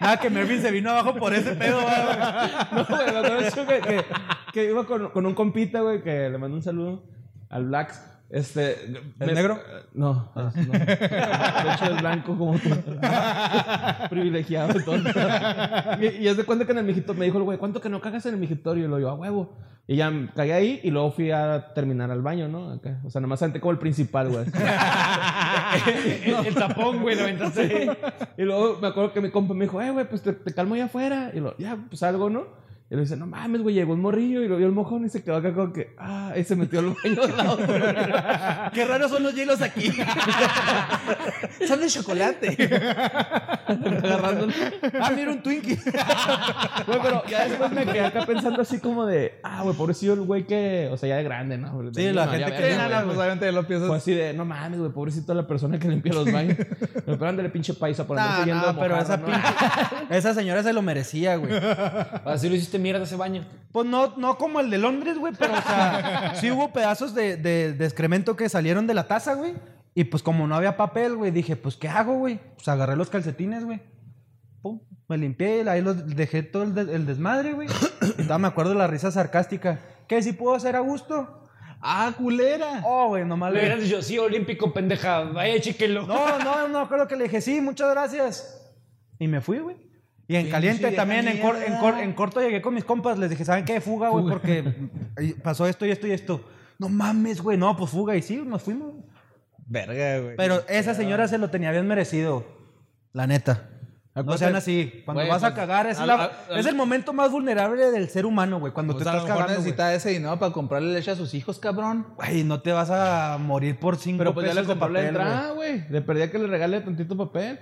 Nada, que Mervyn se vino abajo por ese pedo, güey. No, güey, mucho que, que, que iba con, con un compita, güey, que le mandó un saludo al Blacks. Este. ¿El negro? No, no. De hecho, es blanco como tú. Privilegiado y todo. Y, y es de cuenta que en el mijito me dijo el güey, ¿cuánto que no cagas en el mijitorio? Y lo yo, a huevo. Y ya cagué ahí y luego fui a terminar al baño, ¿no? Acá. O sea, nomás senté como el principal, güey. el, el tapón, güey, lo aventaste. Y luego me acuerdo que mi compa me dijo, eh, güey, pues te, te calmo allá afuera. Y lo, ya, pues algo, ¿no? Y le dice, no mames, güey, llegó un morrillo y lo vio el mojón y se quedó acá como que, ah, y se metió al baño. Qué raros son los hielos aquí. Son de chocolate. Agarrando. ah, mira un Twinkie. Güey, pero ya después me quedé acá pensando así como de, ah, güey, pobrecito el güey que, o sea, ya de grande, ¿no? De Sí, la gente que nada, güey. pues obviamente lo Fue piensas. así de, no mames, güey, pobrecito la persona que limpia los baños. Pero pero ándale, pinche paisa, por No, andarse yendo no, de pero esa pinche. Esa señora se lo merecía, güey. Así lo hiciste mierda ese baño. Pues no, no como el de Londres, güey, pero o sea, sí hubo pedazos de, de, de excremento que salieron de la taza, güey. Y pues como no había papel, güey, dije, pues ¿qué hago, güey? Pues agarré los calcetines, güey. Pum, me limpié, ahí los dejé todo el, de- el desmadre, güey. Y me acuerdo de la risa sarcástica. ¿Qué, si puedo hacer a gusto? Ah, culera. Oh, güey, nomás Le le... hubieras dicho, sí, olímpico, pendeja. Vaya, chiquelo. No, no, no, creo que le dije, sí, muchas gracias. Y me fui, güey. Y en caliente también, en, cor- en, cor- en corto llegué con mis compas, les dije, ¿saben qué? Fuga, güey, porque pasó esto y esto y esto. No mames, güey, no, pues fuga. Y sí, nos fuimos. Verga, güey. Pero esa señora se lo tenía bien merecido. La neta. No sean así. Cuando Güey, vas a pues, cagar, es, a- la- a- es el momento más vulnerable del ser humano, güey. Cuando Pues te a lo estás mejor cagando, güey. necesita ese dinero para comprarle leche a sus hijos, cabrón. Güey, no te vas a morir por cinco Pero pues ya le de compró la papel, güey. entrada, güey. Le perdía que le regale tantito papel.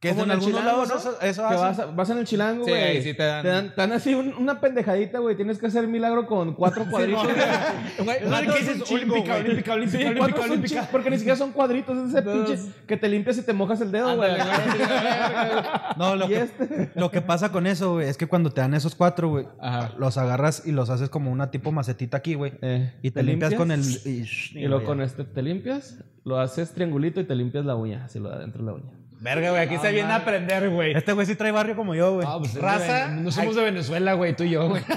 Que Como en el algunos lados ¿no? eso- eso que vas, a- vas en el chilango, Sí, güey. ahí sí te dan. Te dan, te dan así un- una pendejadita, güey. Tienes que hacer milagro con cuatro cuadritos. Güey, Es lo que dices, olímpica, olímpica, olímpica, Sí, olímpica, olímpica. porque ni siquiera son cuadritos. Es ese pinche que te limpias y te mojas el dedo, güey. No, lo Y que, este. lo que pasa con eso, güey, es que cuando te dan esos cuatro, güey, Ajá. los agarras y los haces como una tipo macetita aquí, güey. Eh, y te, limpias, con el... Y, Y luego con este te limpias, lo haces triangulito y te limpias la uña. Así lo de adentro de la uña. Verga, güey. Aquí se viene a aprender, güey. Este güey sí trae barrio como yo, güey. Pues es de Raza, Ven- No somos de Venezuela, güey, tú y yo, güey.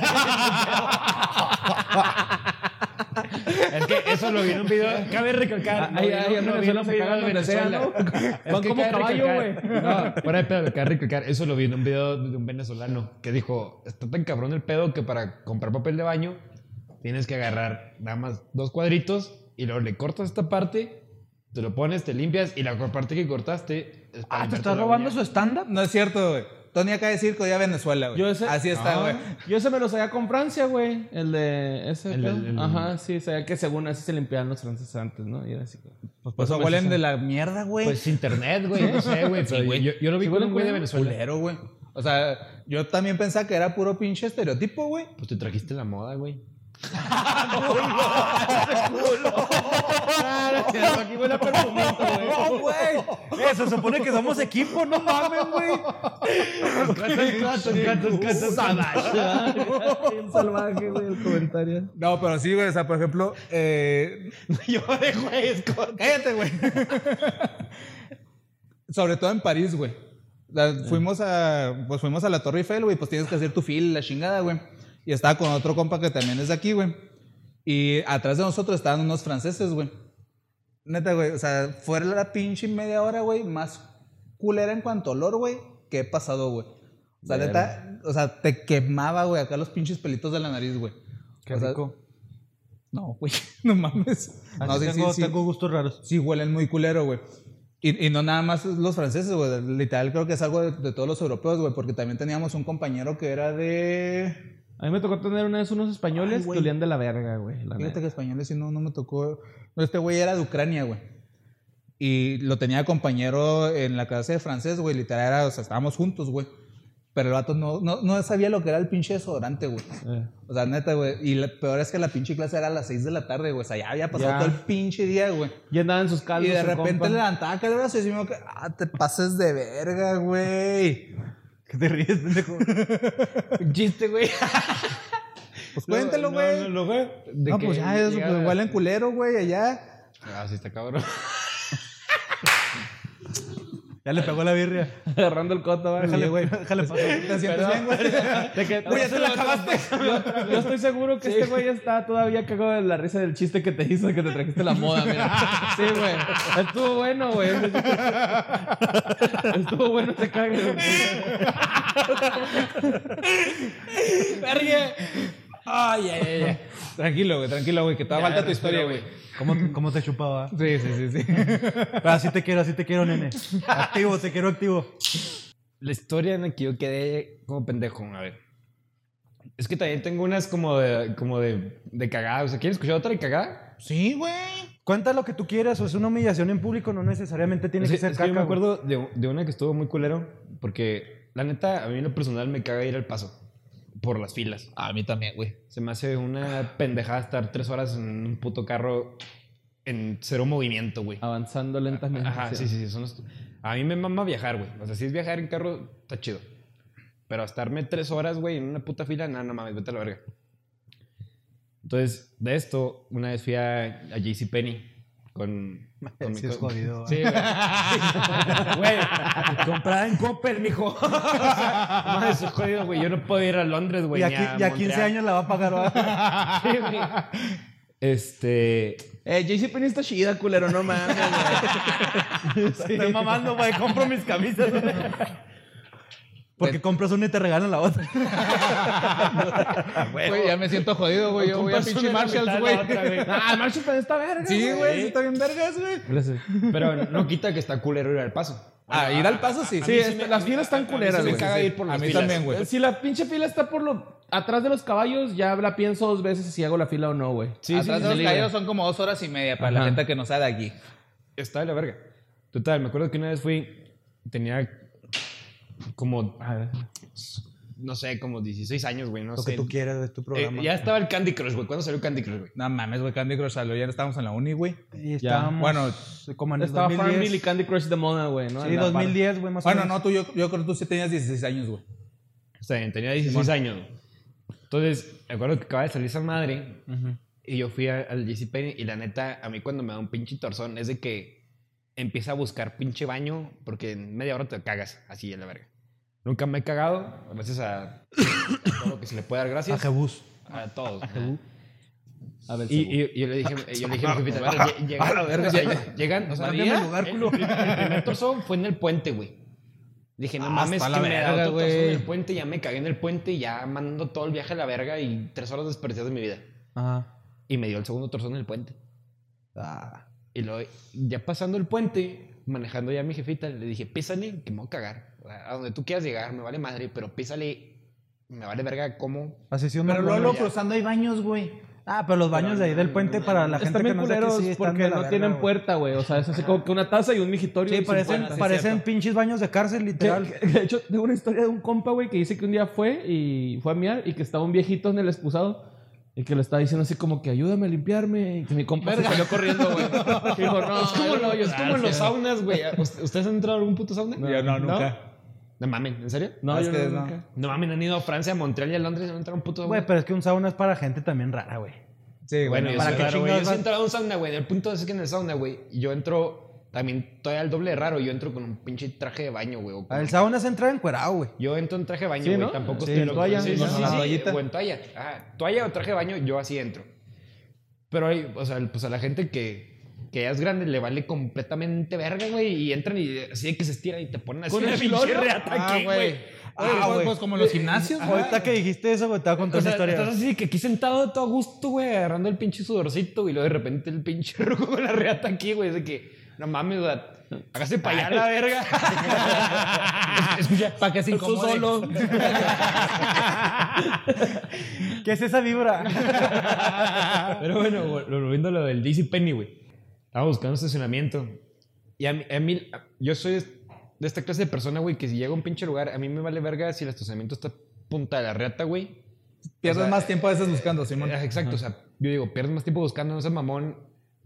es que eso lo vi en un video. Cabe recalcar. Ahí- ahí en Venezuela un se cagan de Venezuela. ¿no? Van como caballo, recalcar- No, fuera de pedo, cabe recalcar. Eso lo vi en un video de un venezolano que dijo: Está tan cabrón el pedo que para comprar papel de baño tienes que agarrar nada más dos cuadritos y luego le cortas esta parte, te lo pones, te limpias y la parte que cortaste. Es Ah, ¿te estás robando uña. su stand-up? No es cierto, güey. Tony acaba de decir que odia Venezuela, güey. Yo ese- Así está, Ah, güey. Yo ese me lo sabía con Francia, güey. El de ese. El- pedo. el- el- Ajá, sí, sabía que según así se limpiaban los franceses antes, ¿no? Y era así. como- Pues por eso huelen de la mierda, güey. Pues internet, güey, no sé, güey. pero güey. yo, yo lo vi Sí, con huele un güey de culero. Venezuela. culero, güey. O sea, yo también pensaba que era puro pinche estereotipo, güey. Pues te trajiste la moda, güey. Aquí huele a perfumito, güey. Eh, se supone que somos equipo, no mames, güey. Bien salvaje, güey, el comentario. No, pero sí, güey. O sea, por ejemplo, eh, Yo de güey. Cállate, güey. Sobre todo en París, güey. La- fuimos a pues fuimos a la Torre Eiffel, güey, pues tienes que hacer tu fila, la chingada, güey. Y estaba con otro compa que también es de aquí, güey. Y atrás de nosotros estaban unos franceses, güey. Neta, güey, o sea, fuera la pinche media hora, güey, más culera en cuanto a olor, güey, que he pasado, güey. O sea, neta, o sea, te quemaba, güey, acá los pinches pelitos de la nariz, güey. Qué O sea, rico. No, güey, no mames. Así No, sí, tengo, sí, sí. tengo gustos raros. Sí, huelen muy culero, güey. Y, y no nada más los franceses, güey. Literal creo que es algo de, de todos los europeos, güey. Porque también teníamos un compañero que era de... A mí me tocó tener una vez unos españoles Ay, que olían de la verga, güey. Fíjate neta. que españoles sí no, no me tocó. Este güey era de Ucrania, güey. Y lo tenía compañero en la clase de francés, güey. Literal era, o sea, estábamos juntos, güey. Pero el vato no, no, no sabía lo que era el pinche desodorante, güey. Eh. O sea, neta, güey. Y lo peor es que la pinche clase era a las 6 de la tarde, güey. O sea, ya había pasado Ya. todo el pinche día, güey. Y andaba en sus caldos. Y de repente compa. levantaba el brazo y decía, que, ah, te pases de verga, güey. ¿Qué te ríes, pendejo? Un chiste, güey. Pues cuéntalo, güey. No, no, No, pues ya, eso, pues huelen culero, güey, allá. Ah, sí, está cabrón. Ya le pegó la birria. Agarrando el coto, güey. Déjale, güey. Déjale pasar. ¿Te sientes bien, güey? De que, Güey, ya te la acabaste. Yo, yo estoy seguro que este güey está todavía cagado de la risa del chiste que te hizo de que te trajiste la moda, mira. Sí, güey. Estuvo bueno, güey. Estuvo bueno ese cague, güey. Ay, ay, ay, ay. Tranquilo, güey, tranquilo, güey, que todavía falta tu historia, güey. ¿Cómo, ¿Cómo te chupaba? Sí, sí, sí, sí. Pero así te quiero, así te quiero, nene. Activo, te quiero activo. La historia en la que yo quedé como pendejo, a ver. Es que también tengo unas como de, como de, de cagada. O sea, ¿quieren escuchar otra de cagada? Sí, güey. Cuenta lo que tú quieras, o es una humillación en público, no necesariamente tiene Es que que- ser es que yo me caca, acuerdo de, de una que estuvo muy culero. Porque, la neta, a mí en lo personal me caga ir al paso. Por las filas. A mí también, güey. Se me hace una pendejada estar tres horas en un puto carro en cero movimiento, güey. Avanzando lentamente. Ajá, sí, sí, sí. son los- A mí me mama viajar, güey. O sea, si es viajar en carro, está chido. Pero estarme tres horas, güey, en una puta fila, no, no mames, vete a la verga. Entonces, de esto, una vez fui a, a JCPenney con... con Sí es con- jodido, Sí, güey. Güey, comprada en Coppel, mijo. No, eso es jodido, güey. Yo no puedo ir a Londres, güey. Y aquí, a ya 15 Montreal. años la va a pagar, ¿va? Sí, güey. Este... Eh, JCPenney está chida, culero, no mames, güey. Estoy mamando, güey, compro mis camisas. Porque compras una y te regalan la otra. Güey, ya me siento jodido, güey. Yo voy a pinche Marshalls, güey. la otra, güey. Ah, Marshall también está verga. Sí, güey, sí está bien vergas, güey. Pero no quita que está culero ir al paso. Ah, ir al paso sí. Sí, es- las filas están culeras, A mí sí güey. me caga ir por A las mí filas. también, güey. Si la pinche fila está por lo atrás de los caballos, ya la pienso dos veces si hago la fila o no, güey. Sí, Atrás sí, de los sí, caídos son como dos horas y media para la gente que no sabe de aquí. Está de la verga. Total, me acuerdo que una vez fui, tenía como, no sé, como 16 años, güey, no Lo sé. que tú quieras de tu Eh, programa. ya estaba el Candy Crush, güey. ¿Cuándo salió Candy Crush, güey? No mames, güey, Candy Crush salió. Ya estábamos en la uni, güey. Y estábamos, Bueno, como en el Estaba 2010. Farmville y Candy Crush de moda, güey, ¿no? Sí, En la par. 2010, güey, más o Bueno, menos. no, tú, yo, yo creo que tú sí tenías 16 años, güey. O sea, tenía 16 años. güey. Entonces, me acuerdo que acaba de salir esa madre y yo fui a- al JCPenney y la neta, a mí cuando me da un pinche torzón es de que empieza a buscar pinche baño porque en media hora te cagas así a la verga. Nunca me he cagado, gracias a, a todo lo que se le puede dar A gracias. Jebus. A todos. A ver, Y, y- y yo le dije, yo le dije a mi jefita, "Verga, lle- llegan, o sea, llegan, o sea, el lugar, culo. el primer, torzón fue en el puente, güey. Dije, no Ah, mames, que me verga, otro güey. en el puente, ya me cagué en el puente y ya mandando todo el viaje a la verga y tres horas desperdiciadas de mi vida. Ajá. Y me dio el segundo torzón en el puente. Ah. Y luego, ya pasando el puente, manejando ya a mi jefita, le dije, písale, que me voy a cagar. A donde tú quieras llegar, me vale madre, pero písale, me vale verga cómo. Así sí, Pero no, luego, no, cruzando hay baños, güey. Ah, pero los baños de ahí del puente para la gente que no sé que sí están porque de la no verga, tienen güey. puerta, güey. O sea, es así como que una taza y un migitorio. Sí, y parecen, parecen pinches baños de cárcel, literal. que- de hecho, tengo una historia de un compa, güey, que dice que un día fue y fue a miar y que estaba un viejito en el excusado y que le estaba diciendo así como que ayúdame a limpiarme y que mi compa se salió corriendo, güey. Dijo, no, Es como, lo- es como en los gracias". saunas, güey. ¿Ustedes han entrado a algún puto sauna? Yo no, nunca. No mamen, ¿en serio? No, Ah, es yo que no, no. nunca. No mamen, han ido a Francia, a Montreal y a Londres y no han entrado a un puto Güey, pero es que un sauna es para gente también rara, güey. Sí, Bueno, yo para qué raro, Yo sí he vas? entrado a un sauna, güey. El punto es que en el sauna, güey, yo entro también todavía el doble de raro. Yo entro con un pinche traje de baño, güey. o con- Ah, El sauna es entrar encuerado, güey. Yo entro en traje de baño, Sí, güey. ¿no? Tampoco Sí, estoy en loco. toalla, Sí, sí, ¿no? sí, sí. O en toalla. Ajá, toalla o traje de baño, yo así entro. Pero hay, o sea, pues a la gente que, que ya es grande le vale completamente verga, güey. Y entran y así de que se estiran y te ponen así ¿Con una el pinche chilorro? reata Ah, aquí, güey. güey. Ah, Ah, pues, güey. como los gimnasios, güey. Ahorita que dijiste eso, güey, te voy a contar O una sea, historia. estás así de que aquí sentado todo a gusto, güey, agarrando el pinche sudorcito y luego de repente el pinche ruco con la reata aquí, güey. Es de que, no mames, güey, hágase para allá la verga. Escucha, Para que se tú incomode. solo. ¿Qué es esa vibra? Pero bueno, güey, volviendo a lo del DC Penny, güey. Estaba buscando estacionamiento. Y a mí, a mí- yo soy de esta clase de persona, güey, que si llega a un pinche lugar, a mí me vale verga si el estacionamiento está punta de la reata, güey. Pierdes O sea, más tiempo a veces buscando, Simón. Eh, Exacto, o sea, yo digo, pierdes más tiempo buscando, no seas mamón.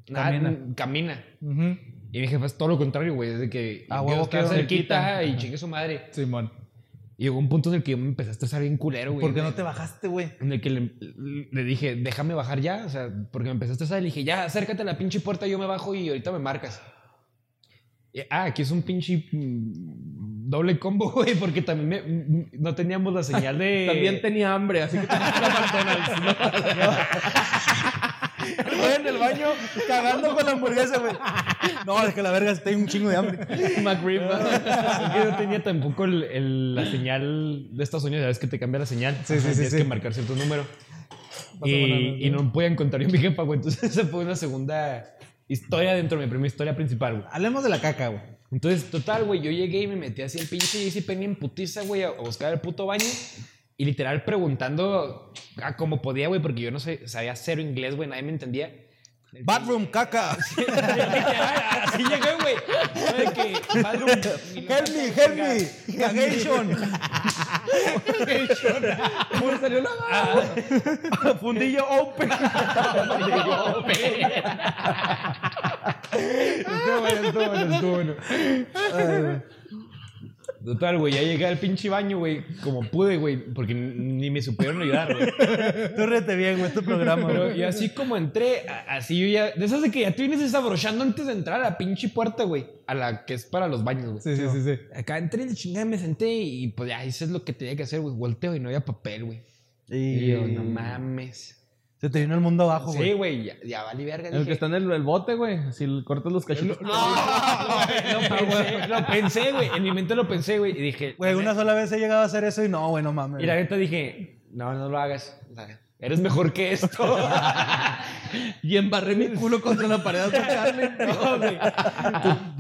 Nada, Camina. camina. camina. Ujú. Y mi jefa es todo lo contrario, güey. Es de que A yo huevo cerquita. y chingue su madre. Simón. Y llegó un punto en el que yo me empecé a estresar bien culero, güey. ¿Por qué no te bajaste, güey? En el que le, le dije, déjame bajar ya. O sea, porque me empecé a estresar. Le dije, ya, acércate a la pinche puerta, yo me bajo y ahorita me marcas. Y, ah, aquí es un pinche mm, doble combo, güey, porque también me- mm, no teníamos la señal de. También tenía hambre, así que Estoy en el baño cagando con la hamburguesa, güey. No, es que la verga tengo un chingo de hambre. McRib, ¿no? Es que no tenía tampoco el- el- la señal de Estados Unidos, sabes que te cambia la señal. Sí, sí, sí, Tienes sí. que marcar cierto número. Y, y no podía encontrar yo mi jefa, güey. Entonces esa fue una segunda historia dentro de mi primera historia principal, güey. Hablemos de la caca, güey. Entonces, total, güey, yo llegué y me metí así el pinche Easy Penny en putiza, güey, a buscar el puto baño. Y literal preguntando a cómo podía, güey, porque yo no sé, sabía cero inglés, güey, nadie me entendía. Bathroom, caca. Así llegué, güey. Bathroom, Help me, help me. Cagation. ¿Cómo salió la Fundillo open. Estuvo bueno, estuvo bueno, estuvo bueno. Total, güey, ya llegué al pinche baño, güey, como pude, güey, porque ni me supieron ayudar, güey. Tú rete bien, güey, tu programa, güey. y así como entré, así yo ya. De esas de que ya te vienes desabrochando antes de entrar a la pinche puerta, güey. A la que es para los baños, güey. Sí, sí, sí, sí. Acá entré de chingada, me senté y pues ya hice lo que tenía que hacer, güey. Volteo y no había papel, güey. Y yo, no mames. Se te vino el mundo abajo, Sí, güey. güey, ya, ya vali verga. El dije. que está en el, el bote, güey. Le cortas los cachitos. Lo, lo pensé, lo pensé, güey. En mi mente lo pensé, güey. Y dije. Güey, una sola vez he llegado a hacer eso y no, güey, no mames. Y la neta dije, no, no lo hagas. Eres mejor que esto. Y embarré mi culo contra la pared no, güey.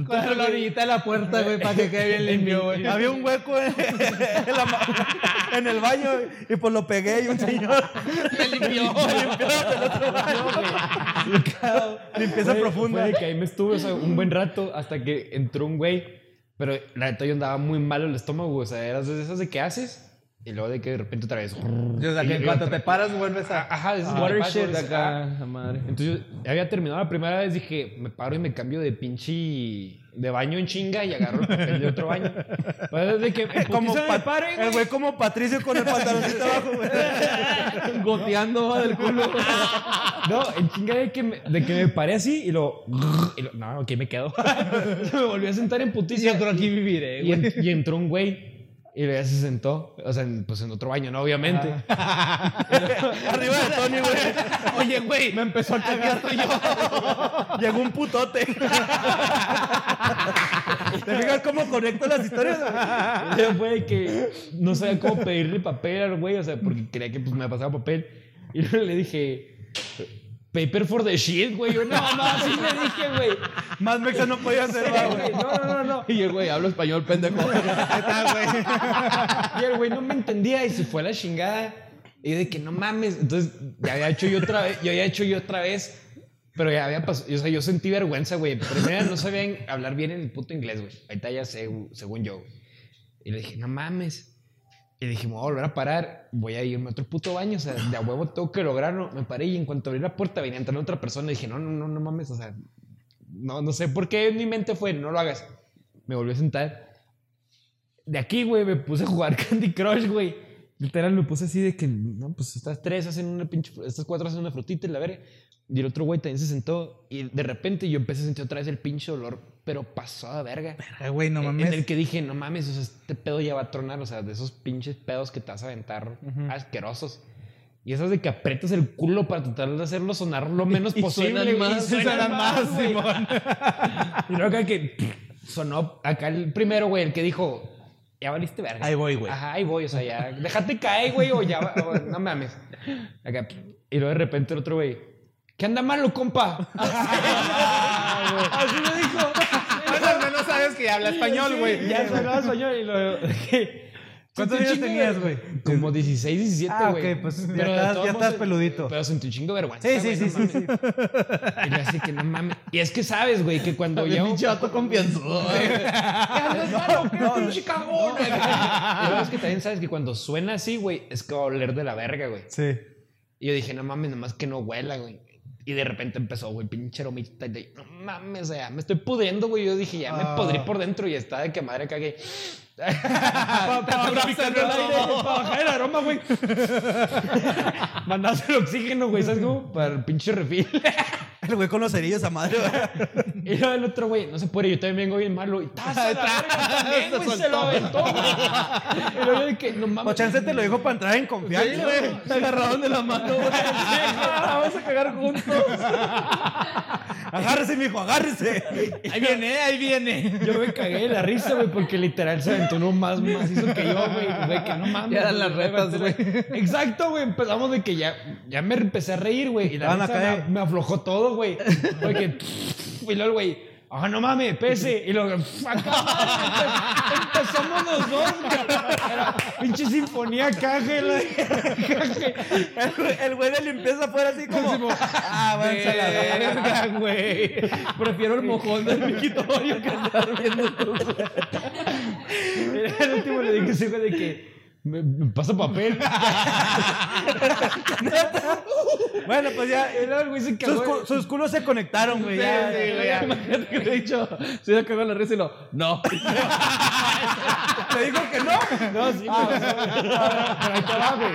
Contra la orillita de la puerta, güey, para que quede bien limpio, güey. Había un hueco en, la en el baño y pues lo pegué y un señor Me limpió. limpieza Fue- profunda. Fue de que ahí me estuve o sea, un buen rato hasta que entró un güey. Pero la neta yo andaba muy malo el estómago. O sea, eras de esas de que haces y luego de que de repente otra vez. O sea, que yo- cuando te paras, vuelves a. Ajá, Ah, watershed de acá. la madre. Entonces, ya había terminado la primera vez, dije, me paro y me cambio de pinche de baño en chinga y agarro el papel de otro baño. Pues de que en Como el güey como Patricio con el pantaloncito abajo, güey. Goteando del culo. No, en chinga de que me, de que me paré así y lo, y lo- no, aquí me quedo. me volví a sentar en putiza. Yo creo aquí viviré, y, güey. en- y entró un güey y ya se sentó, o sea, en- pues en otro baño, ¿no? Obviamente. Arriba de Tony, güey. Oye, güey. Me empezó a cagar yo. Llegó un putote. ¿Te fijas cómo conecto las historias? güey? Que no sabía cómo pedirle papel al güey, o sea, porque creía que pues, me pasaba papel. Y luego le dije, paper for the shit, güey. Yo, no, no, así le dije, güey. Más mexa no podía hacer, güey. No, no, no, no. Y el güey, hablo español, pendejo. Y el güey no me entendía y se fue a la chingada. Y de que no mames. Entonces, ya había hecho yo otra vez, yo había hecho yo otra vez. Pero ya había pasado, o sea, yo sentí vergüenza, güey. Primero no sabían hablar bien el puto inglés, güey. Ahorita ya sé, según yo. güey. Y le dije, no mames. Y dije, me voy a volver a parar, voy a irme a otro puto baño, o sea, de a huevo tengo que lograrlo. Me paré y en cuanto abrí la puerta venía entrando otra persona y dije, no, no, no, no mames, o sea, no, no sé por qué en mi mente fue, no lo hagas. Me volví a sentar. De aquí, güey, me puse a jugar Candy Crush, güey. Literal, me puse así de que, no, pues estas tres hacen una pinche, estas cuatro hacen una frutita y la verga. Y el otro güey también se sentó y de repente yo empecé a sentir otra vez el pinche olor, pero pasó a verga. Ay, güey, no mames. En el que dije, no mames, o sea, este pedo ya va a tronar, o sea, de esos pinches pedos que te vas a aventar asquerosos. Y esas de que aprietas el culo para tratar de hacerlo sonar lo menos Y posible. y más, suenan suenan más. Simón. Y luego acá que pff, sonó acá el primero, güey, el que dijo, ya valiste verga. Ahí voy, güey. Ajá, ahí voy, o sea, ya, déjate caer, güey, o ya, o no mames. Acá, y luego de repente el otro güey, ¿qué anda malo, compa? Así al habla español, güey. Ya se hablaba español y lo. ¿Cuántos años un tenías, güey? Como 16, 17, Ah, güey. ok, pues ya Pero de estás- todos ya estás peludito. Pero sentí un chingo de vergüenza. Sí, sí, sí, no sí. Y le hace que no mames. Y es que sabes, güey, que cuando yo. pinche vato confianzudo. No, no, pinche cagón. Y luego es que también sabes que cuando suena así, güey, es que va a oler de la verga, güey. Sí. Y yo dije, no mames, nomás que no huela, güey. Y de repente empezó, güey, pinche aromita. Y de, no mames, o sea, me estoy pudriendo, güey. Yo dije, ya me Ah. podrí por dentro y está de que madre cagué. para bajar el aroma, güey. Mandaste el oxígeno, güey, ¿sabes cómo? Para el pinche refil. El güey con los cerillos a madre. Y luego el otro, güey, no se puede, yo también vengo bien malo. Y taza, la verga, también, güey, se lo aventó. Y luego yo de que, no mames. chance te lo dijo para entrar en confianza, Sí, güey. güey. Se agarraron de la mano, güey. Vamos a cagar juntos. Agárrese, mijo, agárrese. Ahí viene, ahí viene. Yo me cagué de la risa, güey, porque literal se aventó uno más macizo que yo, güey. Güey, que no mames. Ya eran las retas, güey. Exacto, güey. Empezamos de que ya, ya me empecé a reír, güey. Y la risa me aflojó todo, güey. Porque, y luego, güey, ah, no mames, pese. Y luego, empezamos los dos. Era pinche sinfonía caje, El, el güey de limpieza afuera así como. Ah, váyanse a la verga, güey. Prefiero el mojón del Miquitorio que estar viendo tú. El último le dije de que me, me pasa papel. Bueno, pues ya. El güey se Sus, cu- sus culos se conectaron, güey. ya, Sí, güey, ya. Imagínate que te he dicho, se me cagó la risa y lo, no. Te dijo que no. No, sí, güey. Pero ahí te va, güey.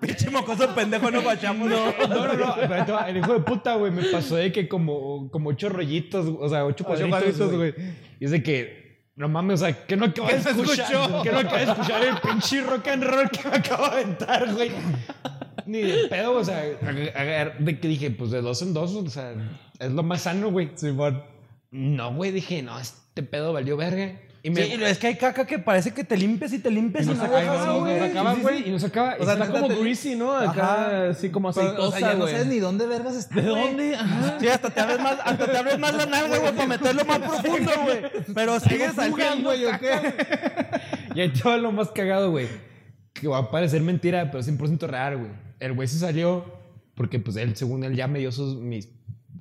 Pinche mocoso pendejo, no guachamos. No. No, no, no. pero ahí te va. El hijo de puta, güey, me pasó de que como, como ocho rollitos, o sea, ocho cuadritos, güey. Y es de que, no mames, o sea, que no acabo de ¿Qué se escuchar. Que no de escuchar el pinche rock and roll que me acabo de aventar, güey. Ni de pedo, o sea, de que dije, pues de dos en dos, o sea, es lo más sano, güey. No, güey, dije, no, este pedo valió verga. Y me, Sí, es que hay caca que parece que te limpias y te limpias y, no, nos acaba, no, güey. y nos acaba. O sea, está como greasy, ¿no? Acá, así como Pero, aceitosa, o sea, ya no sabes ni dónde vergas está. ¿De dónde? Ajá. Sí, hasta te abres más, hasta te abres más la nalga, güey, para meterlo más profundo, güey. Pero sigues saliendo, güey, ¿o qué? Y ahí te va lo más cagado, güey. Que va a parecer mentira, pero 100% real, güey. El güey se salió porque, pues, él, según él, ya me dio sus, mis...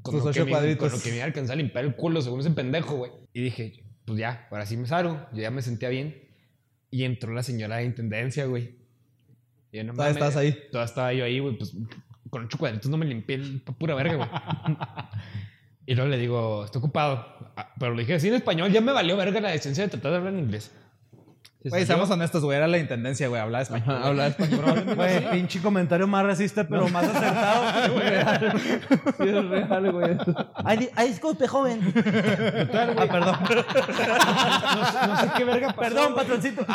Con lo que ocho me- cuadritos. Con lo que me iba a alcanzar a limpiar el culo, según ese pendejo, güey. Y dije, pues ya, ahora sí me salgo. Yo ya me sentía bien. Y entró la señora de intendencia, güey. Yo, no Todavía estabas ahí. Todavía estaba yo ahí, güey. Pues con ocho cuadritos no me limpié el, pura verga, güey. y luego le digo, estoy ocupado. Ah, Pero le dije así en español, ya me valió verga la licencia de tratar de hablar en inglés. Güey, seamos honestos, güey. Era la intendencia, güey. Hablaba español. Ajá, habla español. Güey, pinche comentario más racista, pero más acertado. Sí, es real, güey. Ay, ay, disculpe, joven. Ah, perdón. No, no sé qué verga pasó. Perdón, güey. patroncito.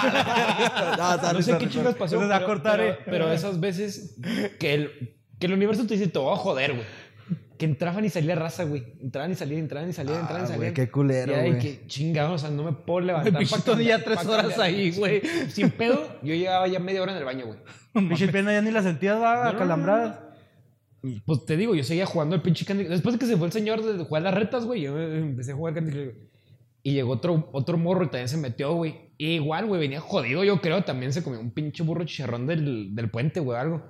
No sé qué chingas pasó. Eso se va a pero- cortar, pero, eh. pero esas veces que el, que el universo te dice, te voy a joder, güey. Que entraban y salía raza, güey. Entraban y salían, entraban y salían, entraban y Ah, salían. güey, qué culero, güey. que chingados, o sea, no me puedo levantar. pinche pa' Tony ya tres horas ahí, güey. Sin pedo, yo llevaba ya media hora en el baño, güey. Pinche pierna ya ni la sentías, va, No, no, acalambradas. Pues te digo, yo seguía jugando el pinche Candy Después de que se fue el señor de jugar las retas, güey, yo empecé a jugar Candy Crush. güey. Y llegó otro, otro morro y también se metió, güey. Y igual, güey, venía jodido, yo creo. También se comió un pinche burro chicharrón del, del puente, güey, algo.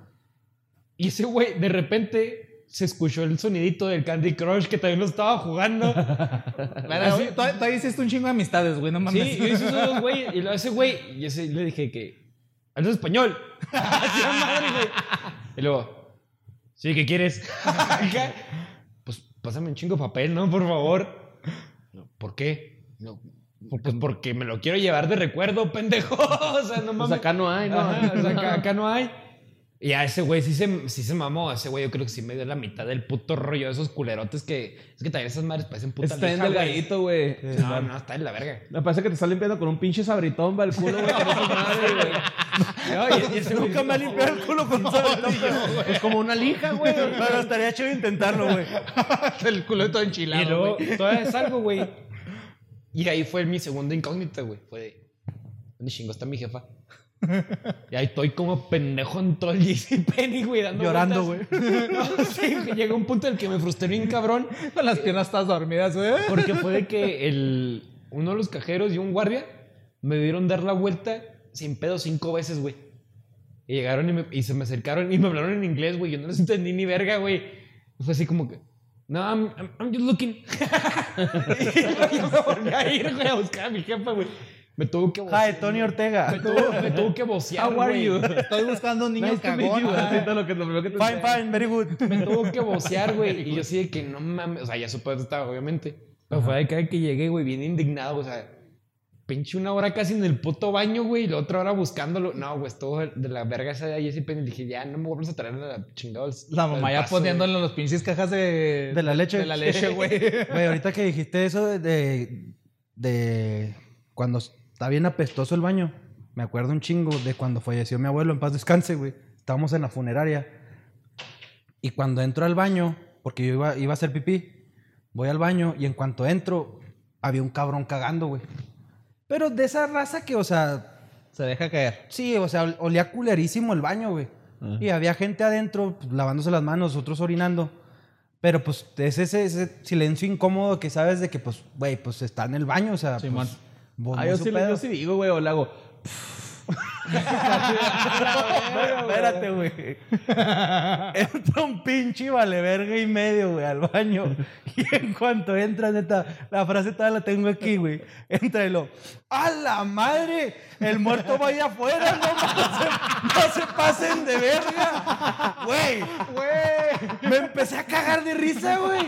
Y ese güey, de repente, se escuchó el sonidito del Candy Crush que también lo estaba jugando. Así- todavía, todavía hiciste un chingo de amistades, güey. No Sí, mames. y hice esos güey. Y ese güey, y ese le dije que. ¿Hablas español? Madre, güey. Y luego, ¿sí? ¿Qué quieres? pues pásame un chingo de papel, ¿no? Por favor. No, ¿Por qué? No, pues porque me lo quiero llevar de recuerdo, pendejo. o sea, no Pues mames. acá no hay, ¿no? Ajá, o sea, acá, acá no hay. Y a ese güey sí se, sí se mamó. Ese güey yo creo que sí me dio la mitad del puto rollo de esos culerotes que... Es que también esas madres parecen puta Está bien lija, güey. delgadito, güey. No, no, está en la verga. Me parece que te está limpiando con un pinche sabritón, va el culo, güey. con esa madre, güey. No, y- y ese güey- Nunca me ha limpiado el culo con sabritón, pero- Es como una lija, güey. Pero estaría chido intentarlo, güey. El culo todo Y enchilado, luego güey. todavía salgo, güey. Y ahí fue mi segunda incógnita, güey. Fue de, ¿dónde chingo está mi jefa? Y ahí estoy como pendejo en todo el JCPenney, güey, dando Llorando, vueltas. No, sí, güey, llegó un punto en el que me frustré bien cabrón. Con las piernas todas dormidas, güey. Porque fue de que el, uno de los cajeros y un guardia me dieron dar la vuelta sin pedo cinco veces, güey. Y llegaron y, me- y se me acercaron y me hablaron en inglés, güey. Yo no les entendí ni verga, güey. Fue así como que, no, I'm, I'm- I'm just looking. y yo me volví a ir, güey, a buscar a mi jefa, güey. Me tuvo que Hi, vocear. Tony Me Ortega. tuvo, me tuvo que vocear, How are güey. you? Estoy buscando un niño Nice cagón. todo lo que, lo primero que te Fine, fine, very good. Me tuvo que vocear, güey. Y yo así de que no mames. O sea, ya supe dónde estaba, obviamente. Pero fue de cada que llegué, güey, bien indignado. O sea, pinche una hora casi en el puto baño, güey. Y la otra hora buscándolo. No, güey, estuvo de la verga esa de ahí. Ese penny. Dije, ya no me vuelvas a traer la chingada. La mamá ya paso, poniéndole en los pinches cajas de... De la leche. De la leche, güey. Güey, ahorita que dijiste eso de, de, de cuando está bien apestoso el baño, me acuerdo un chingo de cuando falleció mi abuelo, en paz descanse, güey. Estábamos en la funeraria. Y cuando entro al baño, porque yo iba, iba a hacer pipí, voy al baño y en cuanto entro, había un cabrón cagando, güey. Pero de esa raza que, o sea, Se deja caer. sí, o sea, olía culerísimo el baño, güey. Y había gente adentro pues, lavándose las manos, otros orinando. Pero pues es ese, ese silencio incómodo que sabes de que, pues, güey, pues está en el baño, o sea, pues, vos Ah, yo sí, yo sí digo, güey, o le hago. Espérate, güey. Entra un pinche vale verga y medio, güey, al baño. Y en cuanto entra, neta, la frase toda la tengo aquí, güey. Entra y lo. ¡A la madre! El muerto vaya afuera, no, se, no se pasen de verga. Güey, güey. Me empecé a cagar de risa, güey.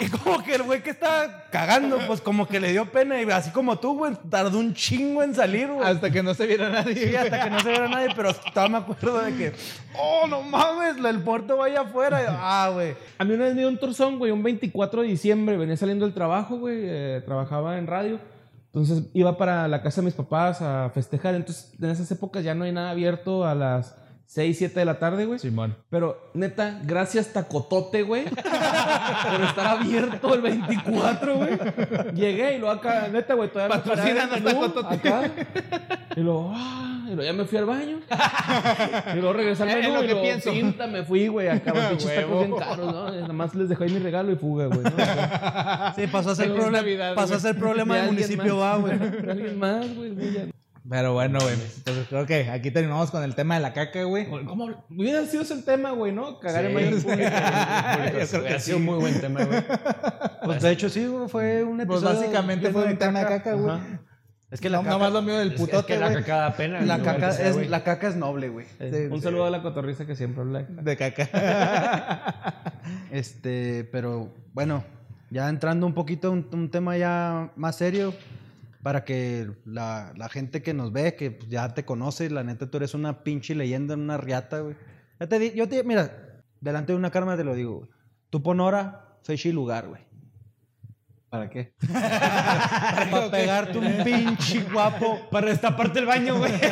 Y como que el güey que estaba cagando, pues como que le dio pena. Y así como tú, güey, tardó un chingo en salir, güey. Hasta que no se viera nadie. Sí, hasta que no se viera nadie, pero todavía me acuerdo de que, oh, no mames, el puerto vaya afuera. Ah, güey. A mí una vez me dio un torzón, güey, un 24 de diciembre. Venía saliendo del trabajo, güey. eh, trabajaba en radio. Entonces iba para la casa de mis papás a festejar. Entonces, en esas épocas ya no hay nada abierto a las 6, 7 de la tarde, güey. Simón. Pero, neta, gracias Tacotote, güey. por estar abierto el 24, güey. Llegué y lo acá, neta, güey, todavía el Patrocínanos, menú, Tacotote. acá. Y luego, ah, y luego ya me fui al baño. Y luego regresé al Es menú lo y que luego, pienso. pinta, me fui, güey, acá los pinches tacos bien caros, ¿no? Nada más les dejé ahí mi regalo y fuga, güey, ¿no? O sea, Sí, pasó a ser, Navidad, pasó a ser problema de del municipio, más. va, güey. Alguien más, güey. Pero bueno, güey. Entonces creo que aquí terminamos con el tema de la caca, güey. ¿Cómo? Hubiera sido ese el tema, güey, ¿no? Cagar en baño Sí. público. Yo creo que Ha sido un muy buen tema, güey. Pues de hecho, sí, güey, fue un Pues episodio. básicamente lleno fue de un tema de caca, güey. Es que la No, caca, lo mío del Es, es que putote, la caca da pena. la, caca sea, es, la caca es noble, güey. Un saludo a la cotorriza que siempre habla. De caca. Este, pero bueno, ya entrando un poquito a un, un tema ya más serio, para que la, la gente que nos ve, que pues, ya te conoce, la neta tú eres una pinche leyenda, una riata, güey. Ya te di- yo te, mira, delante de una cámara te lo digo, güey. Tú pon hora, fecha y lugar, güey. ¿Para qué? Para pegarte un pinche guapo. Para destaparte el baño, güey.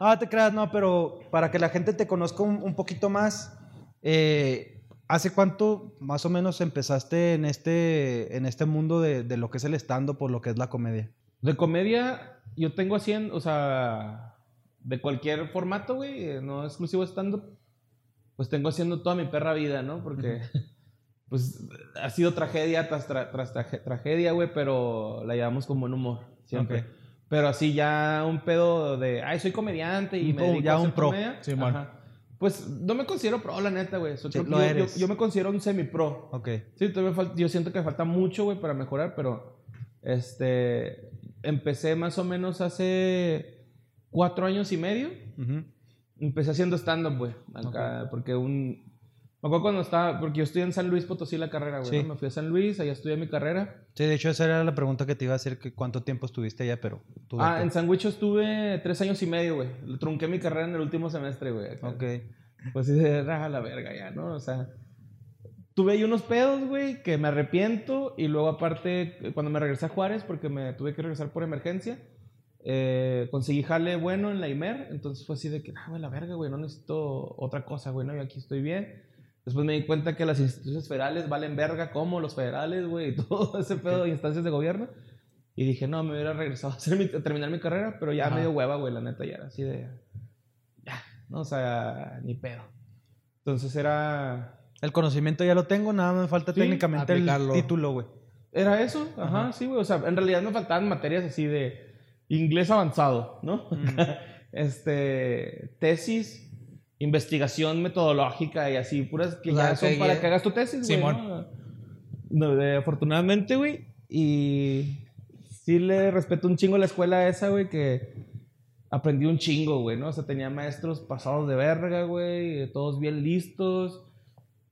Ah, te creas, no, pero para que la gente te conozca un, un poquito más, eh, ¿hace cuánto más o menos empezaste en este, en este mundo de, de lo que es el stand por lo que es la comedia? De comedia, yo tengo haciendo, o sea, de cualquier formato, güey, eh, no exclusivo stand-up, pues tengo haciendo toda mi perra vida, ¿no? Porque, pues, ha sido tragedia tras, tra- tras traje- tragedia, güey, pero la llevamos con buen humor, siempre. Pero así ya un pedo de, ay, soy comediante y Un me dedico ya a un pro. comedia. Ajá. Pues no me considero pro, la neta, güey. So, Sí, yo- yo- eres. Yo, me considero un semi-pro. Ok. Sí, todavía yo siento que falta mucho, güey, para mejorar, pero este, empecé más o menos hace cuatro años y medio. Empecé haciendo stand-up, güey, porque un... Me acuerdo cuando estaba, porque yo estudié en San Luis Potosí la carrera, güey, Sí. ¿no? Me fui a San Luis, allá estudié mi carrera. Sí, de hecho esa era la pregunta que te iba a hacer, que cuánto tiempo estuviste allá, pero tú Ah, en San Luis estuve tres años y medio, güey. Trunqué mi carrera en el último semestre, güey. Ok. Pues sí, de raja la verga ya, ¿no? O sea, tuve ahí unos pedos, güey, que me arrepiento. Y luego, aparte, cuando me regresé a Juárez, porque me tuve que regresar por emergencia, eh, conseguí jale bueno en la IMER. Entonces fue así de que, ah, güey, la verga, güey, no necesito otra cosa, güey, no, yo aquí estoy bien. Después me di cuenta que las instituciones federales valen verga como los federales, güey, y todo ese pedo de instancias de gobierno. Y dije, no, me hubiera regresado a, hacer mi- a terminar mi carrera, pero ya Ajá. medio hueva, güey, la neta, ya era así de. Ya, no, o sea, ni pedo. Entonces era. El conocimiento ya lo tengo, nada me falta Sí, técnicamente el aplicarlo. título, güey. Era eso, ajá, sí, güey. O sea, en realidad me faltaban materias así de inglés avanzado, ¿no? este, tesis, investigación metodológica y así, puras que ya son que para ya- que hagas tu tesis, güey. Simón. ¿no? No, de- afortunadamente, güey. Y sí le respeto un chingo a la escuela esa, güey, que aprendí un chingo, güey, ¿no? O sea, tenía maestros pasados de verga, güey, todos bien listos.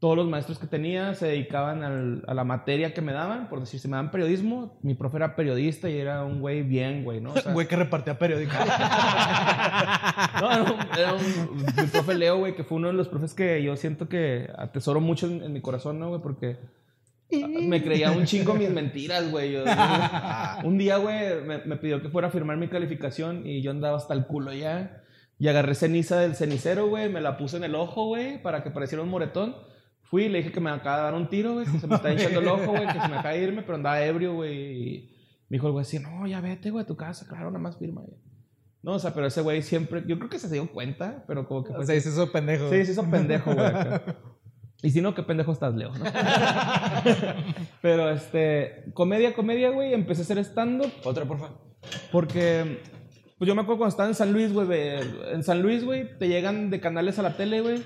Todos los maestros que tenía se dedicaban al- a la materia que me daban. Por decir, si me daban periodismo, mi profe era periodista y era un güey bien, güey, ¿no? O sea, Güey que repartía periódicos. no, era un, era un- mi profe Leo, güey, que fue uno de los profes que yo siento que atesoro mucho en, en mi corazón, ¿no, güey? Porque me creía un chingo mis mentiras, güey. Yo- un día, güey, me, me pidió que fuera a firmar mi calificación y yo andaba hasta el culo ya. Y agarré ceniza del cenicero, güey, me la puse en el ojo, güey, para que pareciera un moretón. Fui y le dije que me acaba de dar un tiro, güey, que se me está hinchando el ojo, güey, que se me acaba de irme, pero andaba ebrio, güey. Y me dijo el güey así, no, ya vete, güey, a tu casa, claro, nada más firma. güey". No, o sea, pero ese güey siempre, yo creo que se dio cuenta, pero como que O fue sea, dice eso pendejo. Sí, sí, hizo pendejo, güey. acá. Y si no, qué pendejo estás, Leo, ¿no? Pero, este, comedia, comedia, güey, empecé a hacer stand-up Otra, porfa. porque, pues yo me acuerdo cuando estaba en San Luis, güey, en San Luis, güey, te llegan de canales a la tele, güey,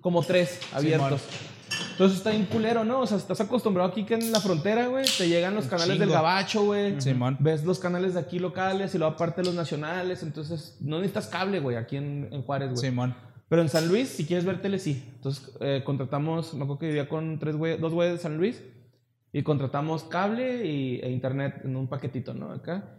como tres abiertos. Entonces está bien culero, ¿no? O sea, estás acostumbrado aquí que en la frontera, güey, te llegan los canales del. Gabacho, güey. Simón. Ves los canales de aquí locales y luego aparte los nacionales. Entonces, no necesitas cable, güey, aquí en, en Juárez, güey. Simón. Pero en San Luis, si quieres ver tele, sí. Entonces, eh, contratamos, me acuerdo que vivía con tres güey, dos güeyes de San Luis y contratamos cable y, e internet en un paquetito, ¿no? Acá.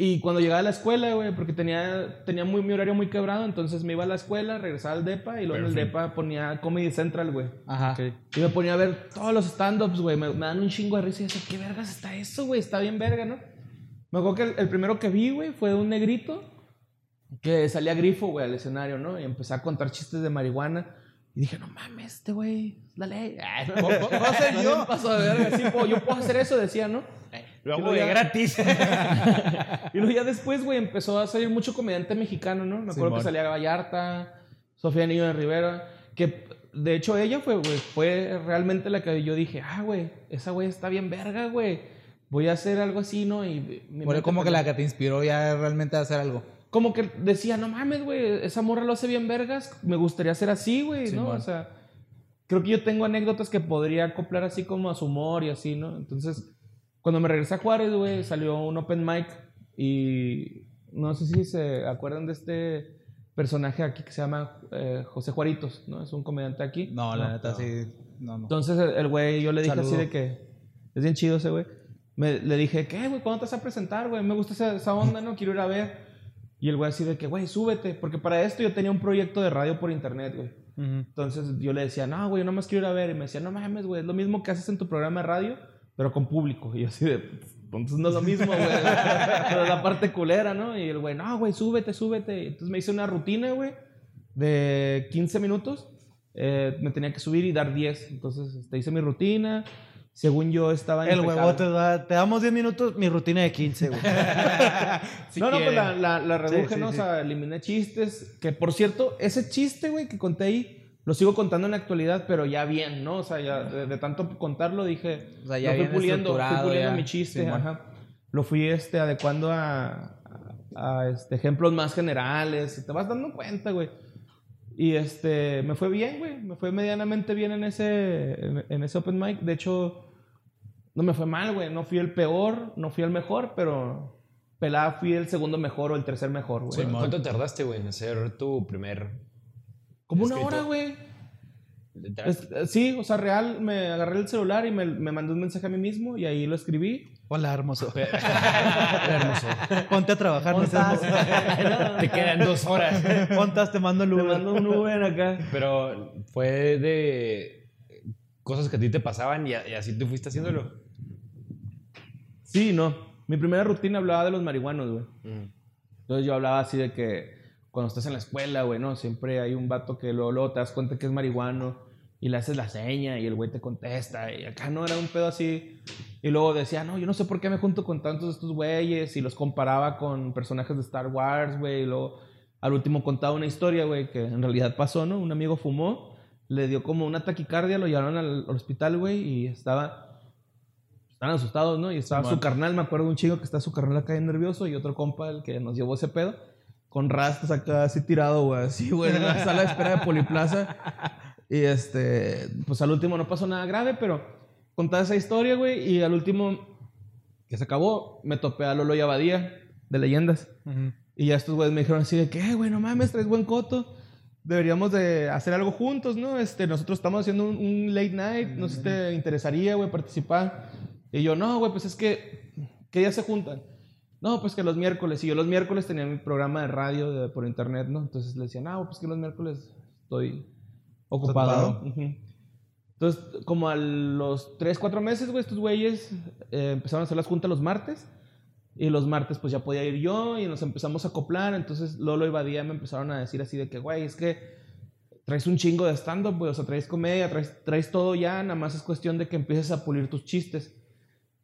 Y cuando llegaba a la escuela, güey, porque tenía, tenía muy, mi horario muy quebrado, entonces me iba a la escuela, regresaba al DEPA y luego en el DEPA ponía Comedy Central, güey. Ajá. Y me ponía a ver todos los stand-ups, güey. Me, me dan un chingo de risa y decía, ¿qué vergas está eso, güey? Está bien verga, ¿no? Me acuerdo que el, el primero que vi, güey, fue un negrito que salía grifo, güey, al escenario, ¿no? Y empecé a contar chistes de marihuana. Y dije, no mames, este güey, la ley. Ay, no, ¿Puedo- puedo hacer no, yo? paso de verga. Sí, yo puedo hacer eso, decía, ¿no? Lo hago de ya- gratis. Y luego ya después, güey, empezó a salir mucho comediante mexicano, ¿no? Me acuerdo Simón. que salía Vallarta, Sofía Niño de Rivera, que de hecho ella fue, güey, fue realmente la que yo dije, ah, güey, esa güey está bien verga, güey. Voy a hacer algo así, ¿no? Y mente como que la que te inspiró ya realmente a hacer algo. Como que decía, no mames, güey, esa morra lo hace bien vergas, me gustaría ser así, güey, ¿no? O sea, creo que yo tengo anécdotas que podría acoplar así como a su humor y así, ¿no? Entonces, cuando me regresé a Juárez, güey, salió un open mic y no sé si se acuerdan de este personaje aquí que se llama eh, José Juaritos, ¿no? Es un comediante aquí. No, la neta sí. No, no. Entonces el güey, yo le dije Saludo. así de que es bien chido ese güey. Me, le dije, ¿qué, güey? ¿Cuándo te vas a presentar, güey? Me gusta esa, esa onda, ¿no? Quiero ir a ver. Y el güey así de que, güey, súbete. Porque para esto yo tenía un proyecto de radio por internet, güey. Entonces yo le decía, no, güey, yo nomás quiero ir a ver. Y me decía, no mames, güey, es lo mismo que haces en tu programa de radio, pero con público. Y yo así de, "Pues, entonces no es lo mismo, güey. pero la parte culera, ¿no? Y el güey, no, güey, súbete, súbete. Entonces me hice una rutina, güey, de 15 minutos. Eh, me tenía que subir y dar 10. Entonces este, hice mi rutina. Según yo estaba El impecable. huevo te da, te damos 10 minutos, mi rutina de 15, güey. Si no, no, pues la, la, la reduje, Sí, sí, ¿no? sí. O sea, eliminé chistes. Que por cierto, ese chiste, güey, que conté ahí, lo sigo contando en la actualidad, pero ya bien, ¿no? O sea, ya de, de tanto contarlo dije. O sea, ya lo fui bien puliendo, fui puliendo ya. mi chiste, Simón. ajá. Lo fui este, adecuando a, a, este, ejemplos más generales. y Te vas dando cuenta, güey. Y este, me fue bien, güey. Me fue medianamente bien en ese, en, en ese open mic. De hecho, no me fue mal, güey. No fui el peor, no fui el mejor, pero pelada fui el segundo mejor o el tercer mejor, güey. ¿Cuánto, cuánto tardaste, güey, en hacer tu primer... Como una hora, güey. Es- eh, Sí, o sea, real, me agarré el celular y me, me mandé un mensaje a mí mismo y ahí lo escribí. Hola, hermoso. hermoso. Ponte a trabajar, no seas hermoso. Te quedan dos horas. Pontas, te mando el Uber. mando un Uber acá. Pero fue de cosas que a ti te pasaban y, a- y así tú fuiste haciéndolo. Sí, no. Mi primera rutina hablaba de los marihuanos, güey. Entonces yo hablaba así de que cuando estás en la escuela, güey, ¿no? Siempre hay un vato que luego, luego te das cuenta que es marihuano y le haces la seña y el güey te contesta y acá no era un pedo así. Y luego decía, no, yo no sé por qué me junto con tantos de estos güeyes y los comparaba con personajes de Star Wars, güey. Y luego al último contaba una historia, güey, que en realidad pasó, ¿no? Un amigo fumó, le dio como una taquicardia, lo llevaron al, al hospital, güey, y estaba... Estaban asustados, ¿no? Y estaba su carnal, me acuerdo de un chico que está su carnal acá nervioso y otro compa, el que nos llevó ese pedo, con rastas acá así tirado, güey, así, güey, en la sala de espera de Poliplaza. Y este, pues al último no pasó nada grave, pero contaba esa historia, güey, y al último que se acabó, me topé a Lolo y Abadía de Leyendas. Y ya estos güeyes me dijeron así de que, "Eh, güey, no mames, traes buen coto. Deberíamos de hacer algo juntos, ¿no? Este, nosotros estamos haciendo un, un late night, no sé si te interesaría, güey, participar. Y yo, no, güey, pues es que, ¿qué días se juntan? No, pues que los miércoles. Y yo los miércoles tenía mi programa de radio de- por internet, ¿no? Entonces le decía, no, pues que los miércoles estoy ocupado. ¿no? Entonces, como a los 3, 4 meses, güey, estos güeyes eh, empezaron a hacer las juntas los martes. Y los martes, pues ya podía ir yo y nos empezamos a acoplar. Entonces, Lolo y Badía me empezaron a decir así de que, güey, es que traes un chingo de stand-up, güey. O sea, traes comedia, traes, traes todo ya. Nada más es cuestión de que empieces a pulir tus chistes.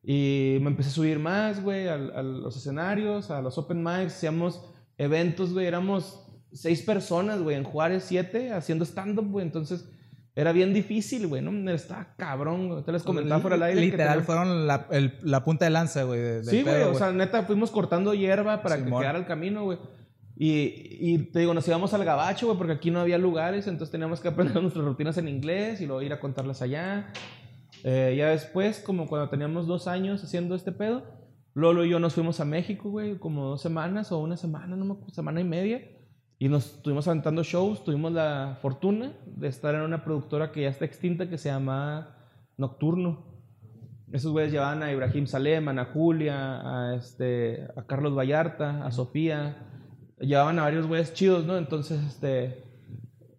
Y me empecé a subir más, güey, al- a, los escenarios, a los open mics. Hacíamos eventos, güey. Éramos seis personas, güey, en Juárez, siete, haciendo stand-up, güey. Entonces, era bien difícil, güey, ¿no? Estaba cabrón, güey. Te les comentaba fuera del aire. que Literal, fueron la, el- la punta de lanza, güey. de- Sí, güey, o sea, neta, fuimos cortando hierba para que Simón. quedara el camino, güey. Y, y te digo, nos íbamos al gabacho, güey, porque aquí no había lugares, entonces teníamos que aprender nuestras rutinas en inglés y luego ir a contarlas allá. Eh, ya después, como cuando teníamos dos años haciendo este pedo, Lolo y yo nos fuimos a México, güey, como dos semanas o una semana, no me acuerdo, semana y media. Y nos estuvimos aventando shows, tuvimos la fortuna de estar en una productora que ya está extinta que se llama Nocturno. Esos güeyes llevaban a Ibrahim Salem, a Ana Julia, a, este, a Carlos Vallarta, a Sofía. Llevaban a varios güeyes chidos, ¿no? Entonces, este,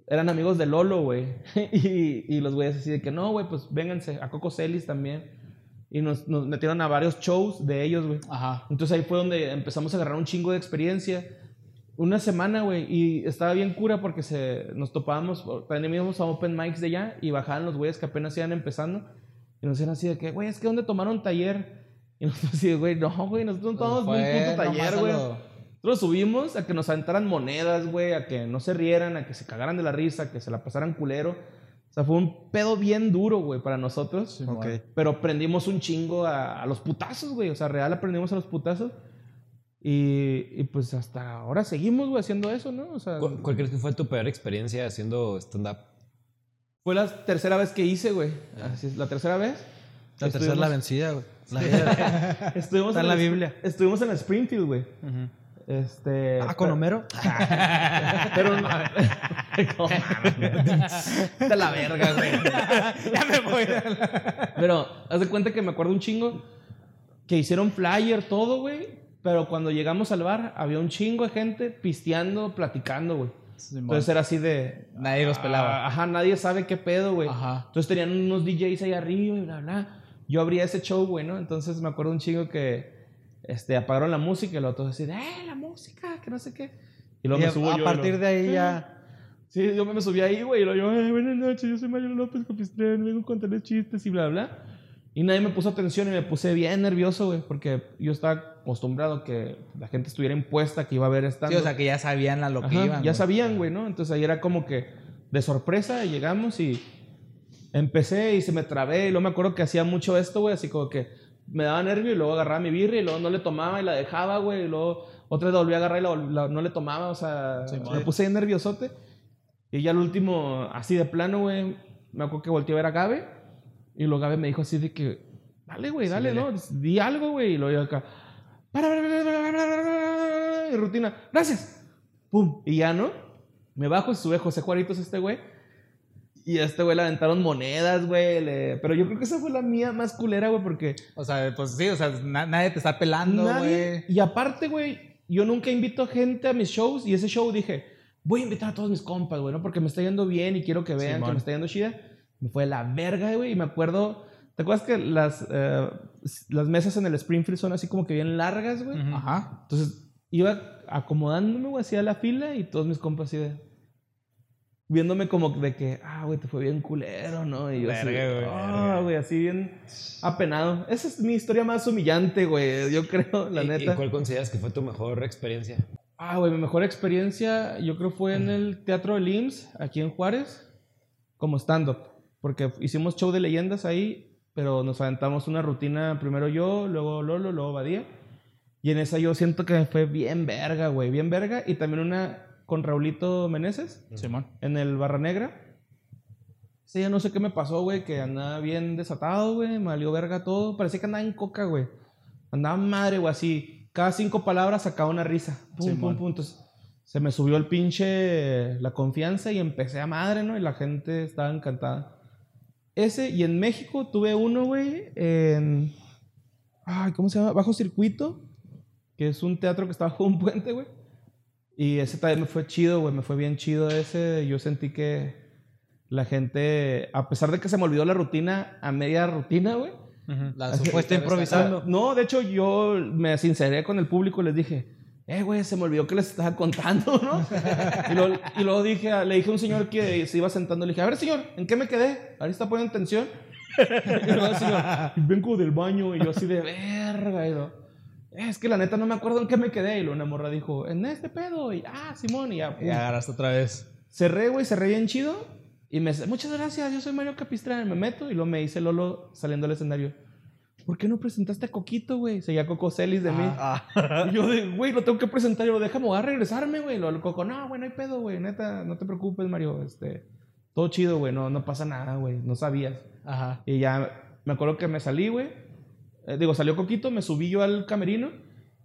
eran amigos de Lolo, güey. y, y los güeyes así de que, no, güey, pues vénganse. A Coco Celis también. Y nos, nos metieron a varios shows de ellos, güey. Ajá. Entonces ahí fue donde empezamos a agarrar un chingo de experiencia. Una semana, güey, y estaba bien cura porque se, nos topábamos, también íbamos a open mics de allá y bajaban los güeyes que apenas iban empezando y nos decían así de que, güey, es que ¿dónde tomaron taller? Y nosotros así güey, no, güey, nosotros no tomamos ni un Fue puto nomás taller, güey. Nosotros subimos a que nos aventaran monedas, güey, a que no se rieran, a que se cagaran de la risa, a que se la pasaran culero. O sea, fue un pedo bien duro, güey, para nosotros. Ok. Pero aprendimos un chingo a, a los putazos, güey. O sea, real aprendimos a los putazos. Y, y pues hasta ahora seguimos, güey, haciendo eso, ¿no? O sea, ¿Cuál, cuál crees que fue tu peor experiencia haciendo stand-up? fue la tercera vez que hice, güey. Así es, la tercera vez. La tercera la vencida, güey. La. Estuvimos Está en la el- Biblia. Estuvimos en Springfield, güey. Este. Ah, con Homero. Pero no. de la verga, güey. ya me voy. Pero haz de cuenta que me acuerdo un chingo que hicieron flyer, todo, güey. Pero cuando llegamos al bar, había un chingo de gente pisteando, platicando, güey. Entonces era así de. Nadie los pelaba. Ah, Ajá, nadie sabe qué pedo, güey. Ajá. Entonces tenían unos DJs ahí arriba y bla, bla. Yo abría ese show, güey, ¿no? Entonces me acuerdo un chingo que este, apagaron la música y lo todos así de, ¡eh, la música! Que no sé qué. Y luego Y me subo a yo. partir lo- de ahí ya. Sí, yo me subí ahí, güey, y luego yo, "Eh, buenas noches, yo soy Mario López Copistrán, vengo a contarles chistes y bla, bla. Y nadie me puso atención y me puse bien nervioso, güey, porque yo estaba acostumbrado que la gente estuviera impuesta, que iba a ver esta. Sí, o sea, que ya sabían a lo que Ajá, iban. ya güey. sabían, güey, ¿no? Entonces ahí era como que de sorpresa llegamos y empecé y se me trabé y luego me acuerdo que hacía mucho esto, güey, así como que me daba nervio y luego agarraba mi birria y luego no le tomaba y la dejaba, güey, y luego otra vez la volví a agarrar y la, la- no le tomaba, o sea, me puse nerviosote. Y ya al último, así de plano, güey, me acuerdo que volteé a ver a Gabe y luego Gabe me dijo así de que, dale, güey, dale, ¿no? Di algo, güey, y luego yo acá, para, para, para, para, para, para, para, y rutina, gracias. Pum. Y ya, ¿no? Me bajo y sube José Juaritos este güey. Y a este güey le aventaron monedas, güey. le- Pero yo creo que esa fue la mía más culera, güey, porque O sea, pues sí, o sea, na- nadie te está pelando, nadie... güey. Y aparte, güey, yo nunca invito gente a mis shows. Y ese show dije, voy a invitar a todos mis compas, güey, ¿no? Porque me está yendo bien y quiero que vean que me está yendo chida. Me fue la verga, güey. Y me acuerdo... ¿Te acuerdas que las, eh, las mesas en el Springfield son así como que bien largas, güey? Ajá. Entonces iba acomodándome, güey, así a la fila y todos mis compas así de. Viéndome como de que, ah, güey, te fue bien culero, ¿no? Y yo así, Verga, güey, ah, güey, así bien apenado. Esa es mi historia más humillante, güey, yo creo, la ¿Y- neta. ¿Y cuál consideras que fue tu mejor experiencia? Ah, güey, mi mejor experiencia yo creo fue en el Teatro del IMSS, aquí en Juárez, como stand-up. Porque hicimos show de leyendas ahí, pero nos aventamos una rutina, primero yo, luego Lolo, luego Badía. Y en esa yo siento que me fue bien verga, güey, bien verga. Y también una con Raulito Meneses, Simón. en el Barra Negra. Sí, ya no sé qué me pasó, güey, que andaba bien desatado, güey, me valió verga todo. Parecía que andaba en coca, güey. Andaba madre, güey, así. Cada cinco palabras sacaba una risa. Pum, pum, pum. Entonces, se me subió el pinche la confianza y empecé a madre, ¿no? Y la gente estaba encantada. Ese, y en México tuve uno, güey, en. Ay, ¿cómo se llama? Bajo Circuito, que es un teatro que está bajo un puente, güey. Y ese también me fue chido, güey, me fue bien chido ese. Yo sentí que la gente, a pesar de que se me olvidó la rutina, a media rutina, güey. La Así supuesta fuiste improvisando. No, de hecho yo me sinceré con el público y les dije, eh, güey, se me olvidó que les estaba contando, ¿no? y, luego, y luego dije, le dije a un señor que se iba sentando, le dije, a ver, señor, ¿en qué me quedé? Ahora está poniendo atención. y luego el señor, vengo del baño y yo así de verga. Y "Eh, es que la neta no me acuerdo en qué me quedé. Y luego una morra dijo, en este pedo. Y ah, Simón, y ya. Y agarraste otra vez. Cerré, güey, cerré bien chido. Y me dice, muchas gracias, yo soy Mario Capistrán. Me meto y luego me dice Lolo saliendo al escenario. ¿Por qué no presentaste a Coquito, güey? Seguía Coco Celis de mí. Ah. Y yo de, güey, lo tengo que presentar. Y yo, déjame, voy a regresarme, güey. Lo, Coco, no, güey, no hay pedo, güey. Neta, no te preocupes, Mario. Este, todo chido, güey. No, no pasa nada, güey. No sabías. Ajá. Y ya me acuerdo que me salí, güey. Eh, digo, salió Coquito, me subí yo al camerino.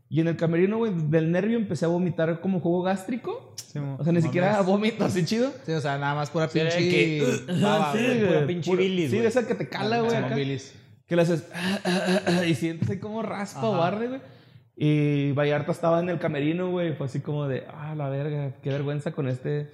Y en el camerino, güey, del nervio empecé a vomitar como jugo gástrico. O sea, ni siquiera vómito así chido. Sí, o sea, nada más pura Sí, pinche que- baba, Sí, güey. güey. pura pinche bilis, Sí, de esa que te cala, güey. Acá. Bilis. Que le haces ah, ah, ah, y sientes ahí como raspa o arde, güey. Y Vallarta estaba en el camerino, güey. Fue así como de, ah, la verga, qué vergüenza con este,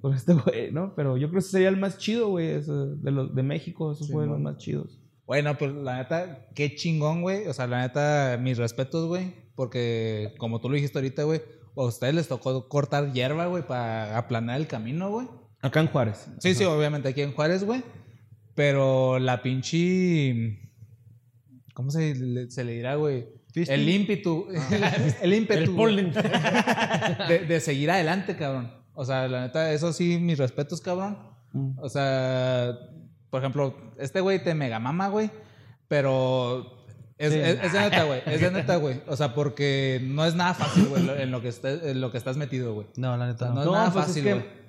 con este güey, ¿no? Pero yo creo que ese sería el más chido, güey, de, los, de México. Esos fueron los más chidos. Bueno, pues la neta, qué chingón, güey. O sea, la neta, mis respetos, güey. Porque, como tú lo dijiste ahorita, güey, a ustedes les tocó cortar hierba, güey, para aplanar el camino, güey. Acá en Juárez. Sí, sí, obviamente aquí en Juárez, güey. Pero la pinche. ¿Cómo se le, se le dirá, güey? El ímpetu. el ímpetu. El de, de seguir adelante, cabrón. O sea, la neta, eso sí, mis respetos, cabrón. Mm. O sea, por ejemplo, este güey te mega mama, güey. Pero es, Sí. es- es de neta, güey. Es de neta, güey. O sea, porque no es nada fácil, güey, en lo que, estés- en lo que estás metido, güey. No, la neta No, no. es nada pues fácil, es güey. que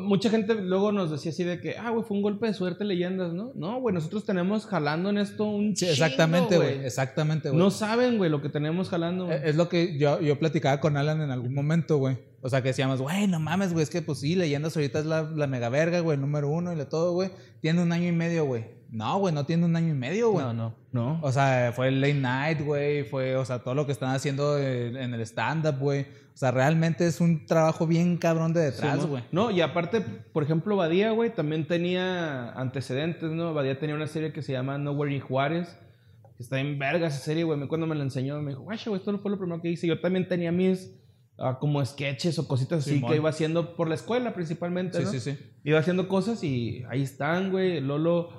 mucha gente luego nos decía así de que, ah, güey, fue un golpe de suerte leyendas, ¿no? No, güey, nosotros tenemos jalando en esto un Sí, chingo, exactamente, güey. Exactamente, güey. No saben, güey, lo que tenemos jalando. Es lo que yo, yo platicaba con Alan en algún momento, güey. O sea, que decíamos, güey, no mames, güey, es que pues sí, Leyendas ahorita es la, la mega verga, güey, número uno y de todo, güey. Tiene un año y medio, güey. No, güey, no tiene un año y medio, güey. No, no. no. O sea, fue el late night, güey, fue, o sea, todo lo que están haciendo en, el stand-up, güey. O sea, realmente es un trabajo bien cabrón de detrás, Sí, ¿no? güey. No, y aparte, por ejemplo, Badía, güey, también tenía antecedentes, ¿no? Badía tenía una serie que se llama Nowhere in Juárez, que está en verga esa serie, güey. Cuando me la enseñó, me dijo, güey, esto no fue lo primero que hice. Yo también tenía mis, como sketches o cositas así Simón. que iba haciendo por la escuela principalmente, Sí, ¿no? sí, sí. Iba haciendo cosas y ahí están, güey. Lolo,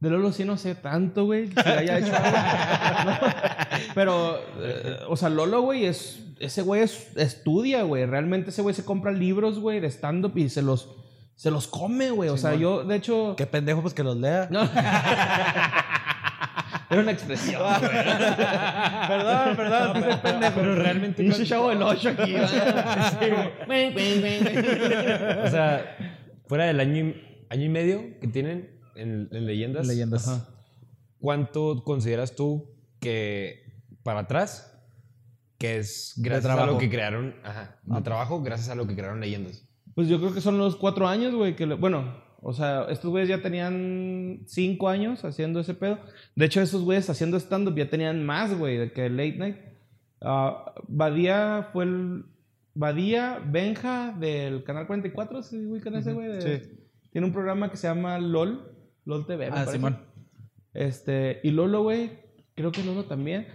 de Lolo sí no sé tanto, güey, que haya hecho algo. No, Pero, eh, o sea, Lolo, güey, es, ese güey es- estudia, güey. Realmente ese güey se compra libros, güey, de stand-up y se los, se los come, güey. O sea, yo, de hecho... Qué pendejo, pues que los lea. No. Era una expresión, güey. perdón, perdón, puse pendejo. pero realmente- Pinche chavo del 8 aquí, güey. O sea, fuera del año y, año y medio que tienen en, en leyendas. Leyendas. Ajá. ¿Cuánto consideras tú que para atrás que es gracias a lo que crearon, ajá, de trabajo gracias a lo que crearon leyendas? Pues yo creo que son los cuatro años, güey. Que le- bueno, o sea, estos güeyes ya tenían cinco años haciendo ese pedo. De hecho, estos güeyes haciendo stand-up ya tenían más, güey, de que Late Night. Ah, Badía fue el. Badía Benja del Canal 44, ¿sí ubican ese güey? Sí. Tiene un programa que se llama LOL. LOL TV, Ah. Simón. Este, y Lolo, güey, creo que Lolo también,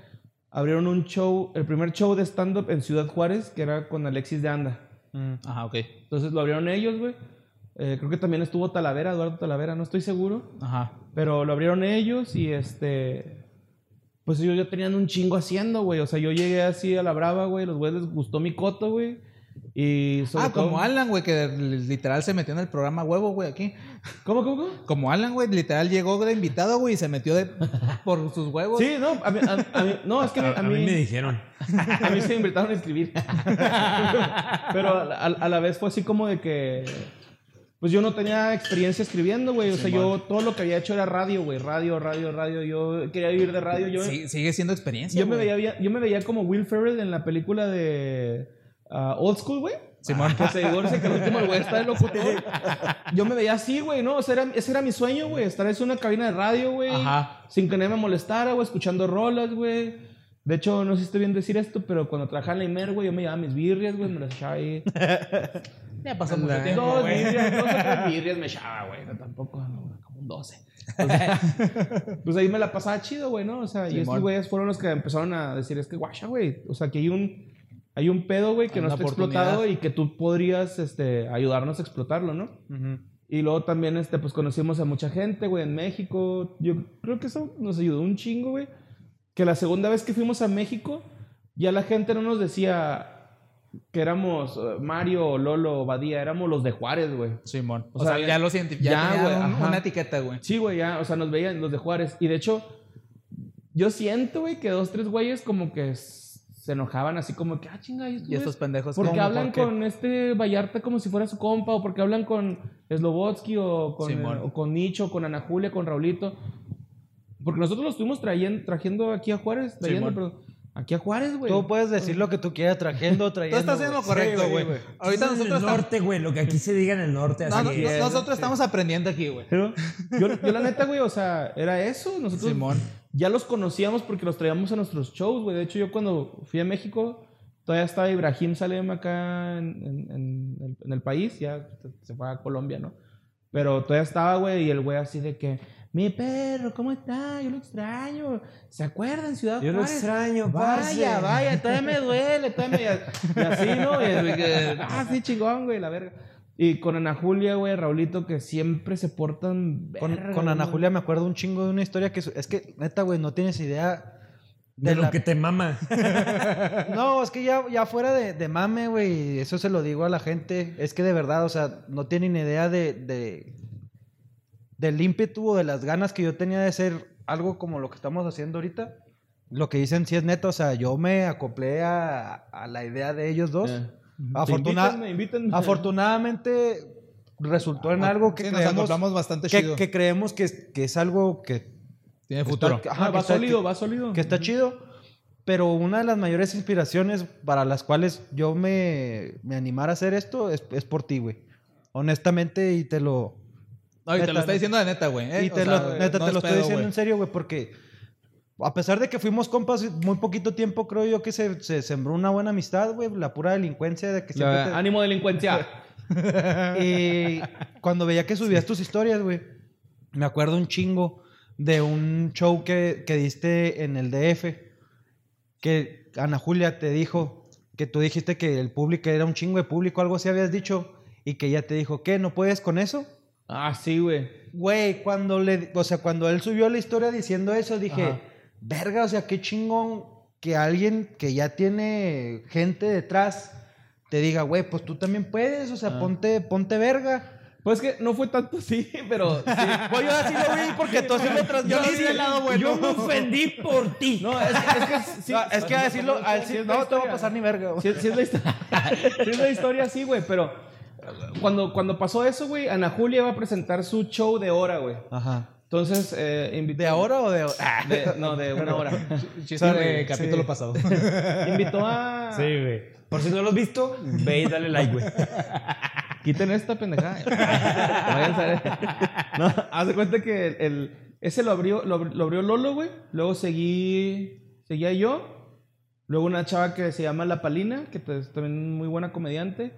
abrieron un show, el primer show de stand-up en Ciudad Juárez, que era con Alexis de Anda. Mm. Ajá, ok. Entonces lo abrieron ellos, güey. Eh, creo que también estuvo Talavera, Eduardo Talavera, no estoy seguro. Ajá. Pero lo abrieron ellos y este. Pues ellos ya tenían un chingo haciendo, güey. O sea, yo llegué así a la brava, güey. Los güeyes les gustó mi coto, güey. Y sobre Ah, como Alan, güey, que literal se metió en el programa huevo, güey, aquí. ¿Cómo, cómo, cómo? Como Alan, güey, literal llegó de invitado, güey, y se metió de por sus huevos. Sí, no, a mí, a- a mí- no, es que a, A, mí, mí me dijeron. a mí se me invitaron a escribir. Pero a la vez fue así como de que. Pues yo no tenía experiencia escribiendo, güey. O sea, yo todo lo que había hecho era radio, güey. Radio, radio, radio. Yo quería vivir de radio. Yo, Sí, sigue siendo experiencia. yo, me veía, yo me veía como Will Ferrell en la película de ah, Old School, güey. Simón. Que se divorcia, que el último el güey está de locutor. Yo me veía así, güey, ¿no? O sea, era- ese era mi sueño, güey. Estar en una cabina de radio, güey. Ajá. Sin que nadie me molestara, güey. Escuchando rolas, güey. De hecho, no sé si estoy bien decir esto, pero cuando trabajaba en la Imer, güey, yo me llevaba mis birrias, güey. Me las echaba ahí. Ya pasó mucho Dos tiempo, güey. birrias, dos o tres birrias me echaba, güey. No, tampoco, no, como un 12. Entonces, pues ahí me la pasaba chido, güey, ¿no? O sea, y estos güeyes fueron los que empezaron a decir, es que guacha, güey. O sea, que hay un, hay un pedo, güey, que Hay no una está explotado oportunidad. y que tú podrías este, ayudarnos a explotarlo, ¿no? Y luego también, este, pues conocimos a mucha gente, güey, en México. Yo creo que eso nos ayudó un chingo, güey. Que la segunda vez que fuimos a México, ya la gente no nos decía, que éramos eh, Mario, Lolo, Badía, éramos los de Juárez, güey. Simón. O, O sea, sea, ya lo identifican. ya, Ya, güey, una etiqueta, güey. Sí, güey, ya, o sea, nos veían los de Juárez. Y de hecho, yo siento, güey, que dos, tres güeyes como que se enojaban así como que, ah, chinga, ¿y Y estos pendejos. ¿Por qué ¿cómo? hablan con este Vallarta como si fuera su compa? ¿O porque hablan con Slobotsky o con, Simón. o con Nicho, con Ana Julia, con Raulito? Porque nosotros los estuvimos trayendo, trayendo aquí a Juárez, trayendo, pero aquí a Juárez, güey. Tú puedes decir lo que tú quieras, trayendo, Tú trayendo. estás haciendo lo güey. correcto, Sí, güey. Ahorita en nosotros el estamos... norte, güey, lo que aquí se diga en el norte. No, así no, que- no, nosotros estamos aprendiendo aquí, güey. Yo, yo la neta, güey, o sea, era eso. Nosotros Simón. ya los conocíamos porque los traíamos a nuestros shows, güey. De hecho, yo cuando fui a México, todavía estaba Ibrahim Salem acá en, en- en el, en el país. Ya se fue a Colombia, ¿no? Pero todavía estaba, güey, y el güey así de que... Mi perro, ¿cómo está? Yo lo extraño. ¿Se acuerdan, Ciudad Yo lo extraño, parce. Vaya, vaya, todavía me duele, todavía me... Y así, ¿no? Y así que, ah, sí, chingón, güey, la verga. Y con Ana Julia, güey, Raulito, que siempre se portan... Con, verga, con Ana güey. Julia me acuerdo un chingo de una historia que es, que, neta, güey, no tienes idea. De lo la- que te mama. No, es que ya, ya fuera de, de mame, güey, eso se lo digo a la gente. Es que de verdad, o sea, no tienen idea de, de del ímpetu o de las ganas que yo tenía de hacer algo como lo que estamos haciendo ahorita. Lo que dicen sí es neto, o sea, yo me acoplé a, a la idea de ellos dos. Eh. Afortuna- Invítenme, invítenme. afortunadamente resultó en algo que Sí, creemos, bastante que, chido. que creemos que, es- que es algo que Tiene futuro. está- Ah, ajá, que va está- sólido, que- va sólido. que está chido. Pero una de las mayores inspiraciones para las cuales yo me, me animara a hacer esto es, es por ti, güey. Honestamente, y te lo. No, y te lo está diciendo de neta, güey. ¿eh? y O te sea, lo, neta, no te es lo estoy pedo, diciendo en serio, güey, porque a pesar de que fuimos compas muy poquito tiempo, creo yo que se, se sembró una buena amistad, güey. La pura delincuencia de que siempre te- Ánimo delincuencia. Y cuando veía que subías tus historias, güey, me acuerdo un chingo de un show que, que diste en el DF, que Ana Julia te dijo, que tú dijiste que el público era un chingo de público, algo así habías dicho, y que ella te dijo, ¿qué? ¿No puedes con eso? Ah, sí, güey. Güey, cuando le, o sea, cuando él subió la historia diciendo eso, dije, Ajá. verga, o sea, qué chingón que alguien que ya tiene gente detrás te diga, güey, pues tú también puedes, o sea, Ah. ponte, ponte verga. Pues que no fue tanto así, pero sí. Pues yo así lo vi porque tú así lo transmitiste. Yo me ofendí por ti. No, es, es que sí. No, es que a decirlo, a Sí decir, no te va a pasar ni verga. Sí, sí es la historia. sí es la historia así, güey, pero cuando, cuando pasó eso, güey, Ana Julia iba a presentar su show de hora, güey. Ajá. Entonces, eh, invitó... ¿De ahora o de Ah, De- no, de una hora. Chiste de Sí. capítulo pasado. Invitó a... Sí, güey. Por si no lo has visto, ve y dale like, güey. Quiten esta pendejada. No, haz de cuenta que el, el- ese lo abrió, lo, abri- lo abrió Lolo, güey. Luego seguí, seguía yo. Luego una chava que se llama La Palina, que pues, también muy buena comediante.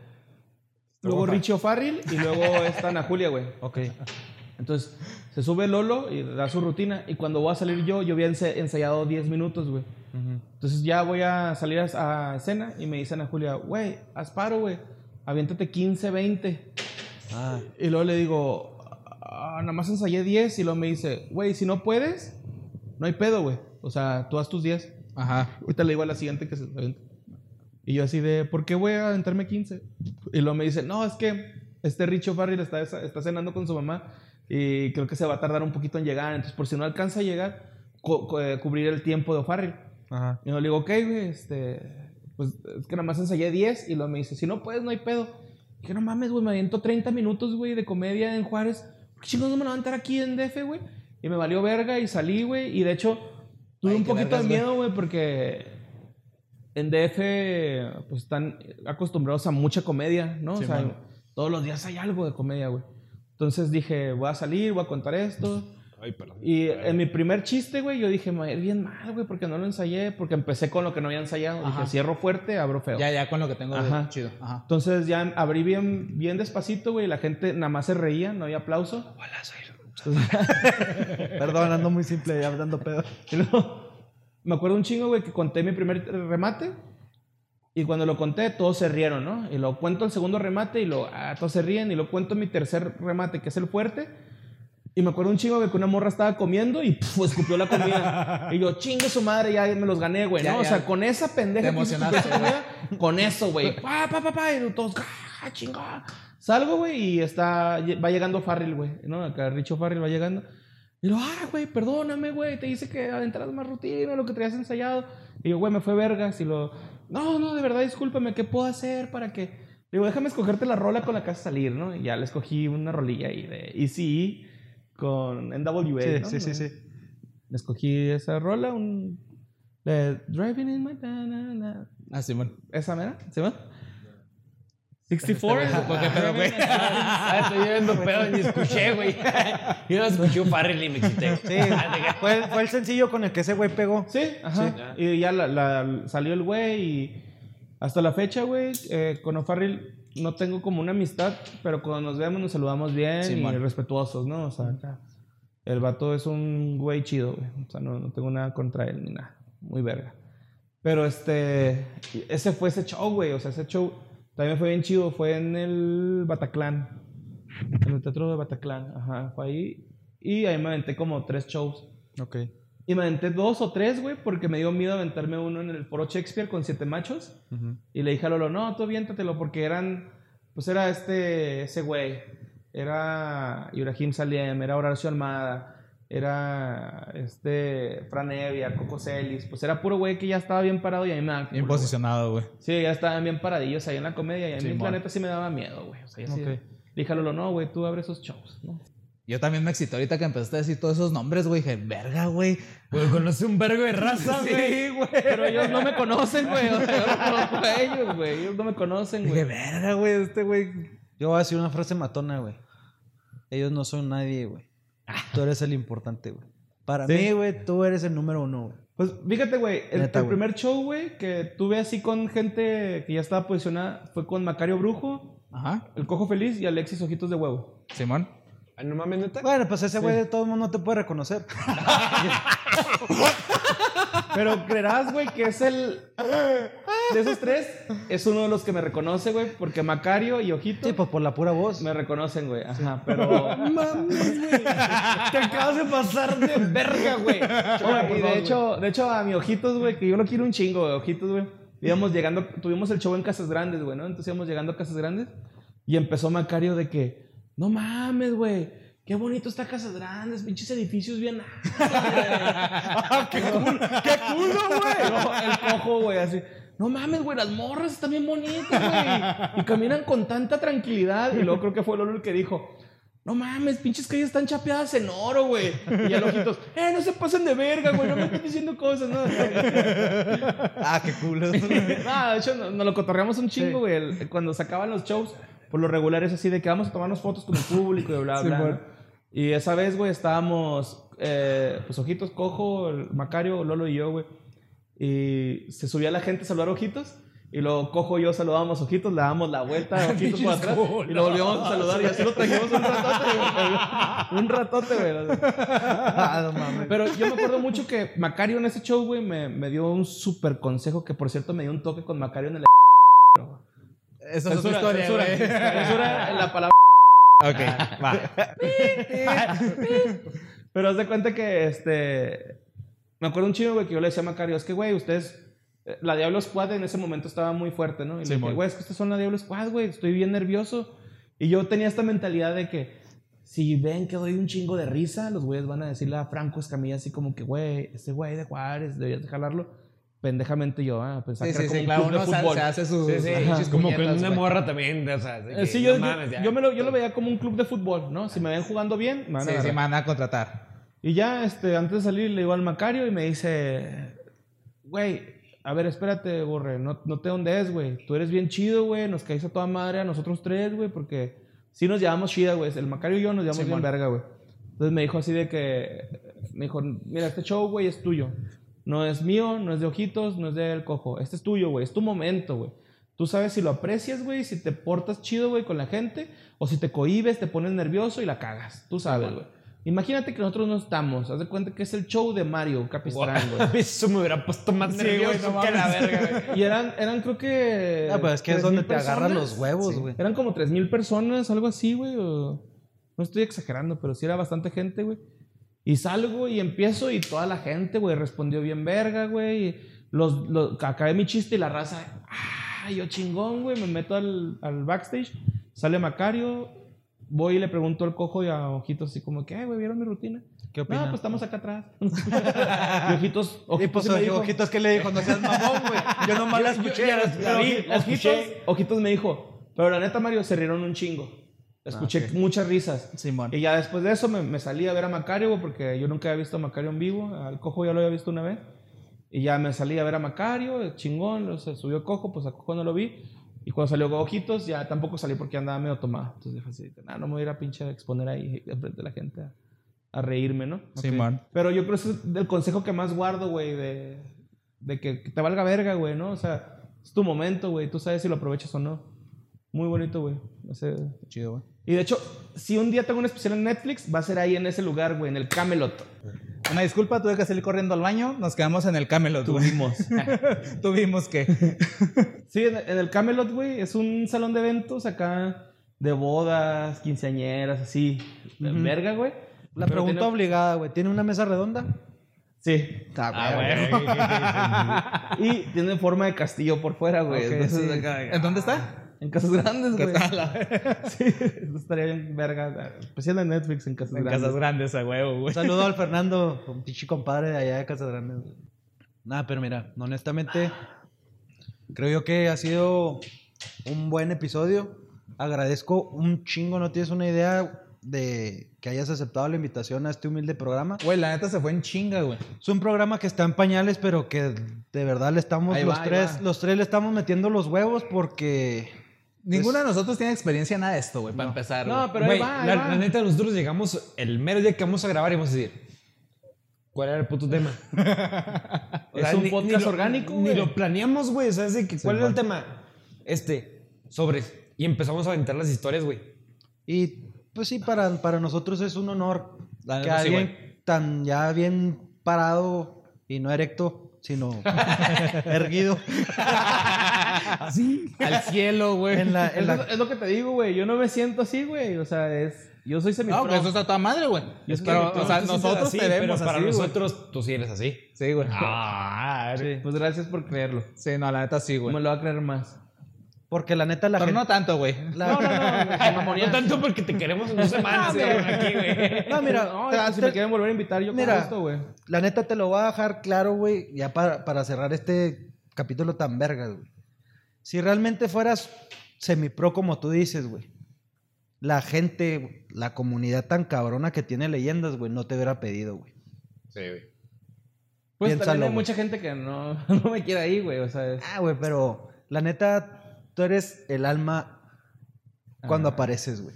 Luego. Richie O'Farrill y luego está Ana Julia, güey. Ok. Entonces, se sube Lolo y da su rutina. Y cuando voy a salir yo, yo había ensayado 10 minutos, güey. Entonces ya voy a salir a, a escena y me dice Ana Julia, güey, haz paro, güey. Aviéntate 15, 20. Ah, Y luego le digo, "Ah, nada más ensayé 10. Y luego me dice, güey, si no puedes, no hay pedo, güey. O sea, tú haz tus 10. Ajá. Ahorita le digo a la siguiente que se aviente. Y yo así de, ¿por qué voy a aventarme 15? Y luego me dice, no, es que este Richo Farrell está, está cenando con su mamá y creo que se va a tardar un poquito en llegar. Entonces, por si no alcanza a llegar, cu- eh, cubrir el tiempo de O'Farrell. ajá. Y yo le digo, ok, güey, este, pues es que nada más ensayé 10 y luego me dice, si no puedes, no hay pedo. Y que no mames, güey, me aviento 30 minutos, güey, de comedia en Juárez. ¿Por qué chingados no me van a aventar aquí en DF, güey? Y me valió verga y salí, güey. Y de hecho, tuve Ay, un poquito vergas, de miedo, güey, porque en DF, pues están acostumbrados a mucha comedia, ¿no? Sí, o sea, man. todos los días hay algo de comedia, güey. Entonces dije, voy a salir, voy a contar esto. Ay, perdón. Y en mi primer chiste, güey, yo dije, me va a ir bien mal, güey, porque no lo ensayé, porque empecé con lo que no había ensayado. Ajá. Dije, cierro fuerte, abro feo. Ya, ya con lo que tengo de Ajá. chido. Ajá. Entonces ya abrí bien, bien despacito, güey, y la gente nada más se reía, no había aplauso. Perdón, ando muy simple, ya dando pedo. Y luego, me acuerdo un chingo, güey, que conté mi primer remate. Y cuando lo conté, todos se rieron, ¿no? Y lo cuento el segundo remate y lo, ah, todos se ríen. Y lo cuento mi tercer remate, que es el fuerte. Y me acuerdo un chingo que una morra estaba comiendo y puf, escupió la comida. y yo, chingue su madre, ya me los gané, güey, Ya, ¿no? O sea, con esa pendeja. Te emocionaste, comida, con eso, güey. Pa, pa, pa, pa. Y todos, ¡ah, chinga! Salgo, güey, y está, va llegando Farrell, güey, ¿no? Acá Richo Farrell va llegando. Y lo, ah, güey, perdóname, güey, te dice que adentras más rutina, lo que traías ensayado. Y yo, güey, me fue vergas. Y lo, no, no, de verdad, discúlpame, ¿qué puedo hacer para que. Le digo, déjame escogerte la rola con la que vas a salir, ¿no? Y ya le escogí una rolilla ahí de Easy con NWA. Sí, ¿no? sí, sí, sí. Le escogí esa rola, un. de Driving in my. na, na. Ah, Simón. ¿Esa mera? ¿Se va? 64. Porque pedo, güey. Ah, estoy viendo pedo ni escuché, güey. Yo no escuché un Farrell y me excité. Sí, fue, fue el sencillo con el que ese güey pegó. Sí, ajá. Y ya la, la- salió el güey y hasta la fecha, güey, eh, con O'Farrill no tengo como una amistad, pero cuando nos vemos nos saludamos bien Sí, y man. respetuosos, ¿no? O sea, acá, el vato es un güey chido, güey. O sea, no, no tengo nada contra él ni nada. Muy verga. Pero este, ese fue ese show, güey. O sea, ese show también fue bien chido. Fue en el Bataclan. En el teatro de Bataclan. Ajá, fue ahí. Y ahí me aventé como tres shows. Ok. Y me aventé dos o tres, güey, porque me dio miedo aventarme uno en el foro Shakespeare con siete machos. Y le dije a Lolo, no, tú aviéntatelo, porque eran, pues era este, ese güey. Era Ibrahim Saliem, era Horacio Almada, era este, Fran Evia, Coco Celis. Pues era puro güey que ya estaba bien parado y a mí me daba Bien posicionado, güey. Sí, ya estaban bien paradillos ahí en la comedia y a mí, Simón. la neta, sí me daba miedo, güey. O sea, yo sí- Ok. le dije a Lolo, no, güey, tú abre esos shows, ¿no? Yo también me excité ahorita que empezaste a decir todos esos nombres, güey. Dije, verga, güey. Güey, conoce un vergo de raza, güey. Sí, güey. Pero ellos no me conocen, güey. O sea, yo no conozco a ellos, güey. Ellos no me conocen, Dije, güey. verga, güey, este güey. Yo voy a decir una frase matona, güey. Ellos no son nadie, güey. Tú eres el importante, güey. Para Sí. mí, güey, tú eres el número uno, güey. Pues fíjate, güey. El, Neta, el güey. primer show, güey, que tuve así con gente que ya estaba posicionada fue con Macario Brujo, Ajá. El Cojo Feliz y Alexis Ojitos de Huevo. Simón. Ah, no mames, neta. Bueno, pues ese güey de todo el mundo no te puede reconocer. Pero creerás, güey, que es el. De esos tres, es uno de los que me reconoce, güey, porque Macario y Ojitos Sí, pues por la pura voz. me reconocen, güey. Ajá, pero. mames, güey. Te acabas de pasar de verga, güey. Y de hecho, de hecho, a mi Ojitos, güey, que yo lo quiero un chingo, güey, Ojitos, güey. Íbamos llegando, tuvimos el show en Casas Grandes, güey, ¿no? Entonces íbamos llegando a Casas Grandes y empezó Macario de que, no mames, güey, qué bonito está Casas Grandes, pinches edificios bien. altos, güey". ¡Qué culo, qué culo, güey! No, el cojo, güey, así. No mames, güey, las morras están bien bonitas, güey. Y caminan con tanta tranquilidad. Y luego creo que fue Lolo el que dijo, no mames, pinches calles están chapeadas en oro, güey. Y el ojitos, eh, no se pasen de verga, güey, no me estén diciendo cosas, ¿no? Ah, qué culo. no, de hecho, no- nos lo cotorreamos un chingo, güey. el- Cuando sacaban los shows, por lo regular es así de que vamos a tomarnos fotos con el público y bla, bla. ¿no? Y esa vez, güey, estábamos, eh, pues, Ojitos, Cojo, el Macario, Lolo y yo, güey. Y se subía la gente a saludar a Ojitos. Y luego Cojo y yo saludábamos Ojitos, le dábamos la vuelta a Ojitos por atrás. Y lo volvíamos a saludar. Y así lo trajimos un ratote, güey. Un ratote, güey. ah, no mames. Pero yo me acuerdo mucho que Macario en ese show, güey, me, me dio un súper consejo que, por cierto, me dio un toque con Macario en el... Esa es otra historia, censura, la palabra... Ok, va. Pero haz de cuenta que, este... Me acuerdo un chingo, güey, que yo le decía a Macario, es que, güey, ustedes... eh, La Diablo Squad en ese momento estaba muy fuerte, ¿no? Y le Sí, dije, mon. güey, es que ustedes son la Diablo Squad, güey, estoy bien nervioso. Y yo tenía esta mentalidad de que si ven que doy un chingo de risa, los güeyes van a decirle a Franco Escamilla así como que, güey, ese güey de Juárez, deberías de jalarlo. Pendejamente yo, ah, pensaba Sí, que era sí, como sí, un claro. club de Uno se, fútbol. se hace sus Sí, sí, como con una morra también, o sea, de Eh, que, sí, yo, no yo- mames, ya. yo me lo, yo lo veía como un club de fútbol, ¿no? Si me ven jugando bien, me van a Sí, sí, me van a contratar. Y ya, este, antes de salir, le digo al Macario y me dice, güey, a ver, espérate, Borre, no, no te dónde es, güey. Tú eres bien chido, güey, nos caes a toda madre a nosotros tres, güey, porque sí nos llevamos chida, güey. El Macario y yo nos llevamos bien verga, güey. Entonces me dijo así de que, me dijo, mira, este show, güey, es tuyo. No es mío, no es de ojitos, no es del cojo. Este es tuyo, güey, es tu momento, güey. Tú sabes si lo aprecias, güey, si te portas chido, güey, con la gente, o si te cohibes, te pones nervioso y la cagas. Tú sabes, güey. Imagínate que nosotros no estamos. Haz de cucuenta que es el show de Mario Capistrán, güey. Eso me hubiera puesto más Sí, nervioso no que la verga, güey. Y eran, eran creo que... Ah, pues es que es 3,000 donde te agarran los huevos, Sí. güey. Eran como 3.000 personas, algo así, güey. o- No estoy exagerando, pero sí era bastante gente, güey. Y salgo y empiezo y toda la gente, güey, respondió bien verga, güey. Los, los, acabé mi chiste y la raza, ah, yo chingón, güey. Me meto al, al backstage, sale Macario, voy y le pregunto al cojo y a Ojitos así como que, "Eh, güey, ¿vieron mi rutina? ¿Qué No, opinan? pues estamos acá atrás. y Ojitos, Y Ojitos pues, sí me dijo- ojitos, ¿qué le dijo? No seas mamón, güey. Yo nomás la escuché. la vi, la Ojitos, escuché. Ojitos me dijo, pero la neta, Mario, se rieron un chingo. Escuché muchas risas. Simón. Y ya después de eso me, me salí a ver a Macario, porque yo nunca había visto a Macario en vivo. Al cojo ya lo había visto una vez. Y ya me salí a ver a Macario, chingón, o sea, subió cojo, pues a cojo no lo vi. Y cuando salió Ojitos, ya tampoco salí porque andaba medio tomado. Entonces dije así, nah, no me voy a ir a pinche exponer ahí enfrente de la gente a, a reírme, ¿no? Simón. Pero yo creo que ese es el consejo que más guardo, güey, de, de que, que te valga verga, güey, ¿no? O sea, es tu momento, güey. Tú sabes si lo aprovechas o no. Muy bonito, güey. Chido, güey. Y de hecho, si un día tengo un especial en Netflix, va a ser ahí en ese lugar, güey, en el Camelot. Una disculpa, tuve que salir corriendo al baño. Nos quedamos en el Camelot, güey. Tuvimos. Tuvimos que. sí, en, el Camelot, güey, es un salón de eventos acá de bodas, quinceañeras, así. Verga, güey. La Pero pregunta tiene- obligada, güey. ¿Tiene una mesa redonda? Sí. Ah, Y tiene forma de castillo por fuera, güey. Ok, Entonces, sí. acá- ¿En dónde está? En Casas Grandes, ¿Qué güey. Sí, eso estaría bien verga. Especial de Netflix en Casas En Grandes. casas grandes, a huevo, güey. saludo al Fernando, un pinche compadre de allá de Casa Grande. güey. Nada, pero mira, honestamente, creo yo que ha sido un buen episodio. Agradezco un chingo, no tienes una idea de que hayas aceptado la invitación a este humilde programa. Güey, la neta se fue en chinga, güey. Es un programa que está en pañales, pero que de verdad le estamos, Ahí los tres, los tres le estamos metiendo los huevos porque Ninguno de nosotros tiene experiencia en nada de esto, güey, para empezar. No, pero ahí Güey, va, ahí la, va. la neta, nosotros llegamos el mero día que vamos a grabar y vamos a decir, ¿cuál era el puto tema? O Es un ni- podcast ni lo- orgánico, Ni lo planeamos, güey. O sea, es de que, ¿cuál era el tema? Este, sobres. Y empezamos a aventar las historias, güey. Y pues sí, para, para nosotros es un honor La que neta, sí, alguien tan ya bien parado y no erecto, sino erguido Así. Al cielo, güey. en la, Es, en lo- la- es lo que te digo, güey. Yo no me siento así, güey. O sea, es. Yo soy semi No, que eso está toda madre, güey. Es que Pero, o sea, nosotros así, te vemos pero para así, nosotros tú sí eres así. Sí, güey. Ah, Sí, Pues gracias por creerlo. Sí, no, la neta sí, güey. Me lo va a creer más. Porque la neta la Pero gente... no tanto, güey. la- No, no, no. No tanto porque te queremos en dos semanas, cabrón, aquí, güey. No, mira, No, te- si te- me quieren volver a invitar, yo Mira. con gusto, güey. la neta te lo voy a dejar claro, güey, ya para, para cerrar este capítulo tan vergas, güey. Si realmente fueras semipro como tú dices, güey, la gente, la comunidad tan cabrona que tiene leyendas, güey, no te hubiera pedido, güey. Sí, güey. Pues Piénsalo, también hay güey. mucha gente que no, no me quiere ahí, güey. O sea, es- Ah, güey, pero la neta, tú eres el alma cuando apareces, güey.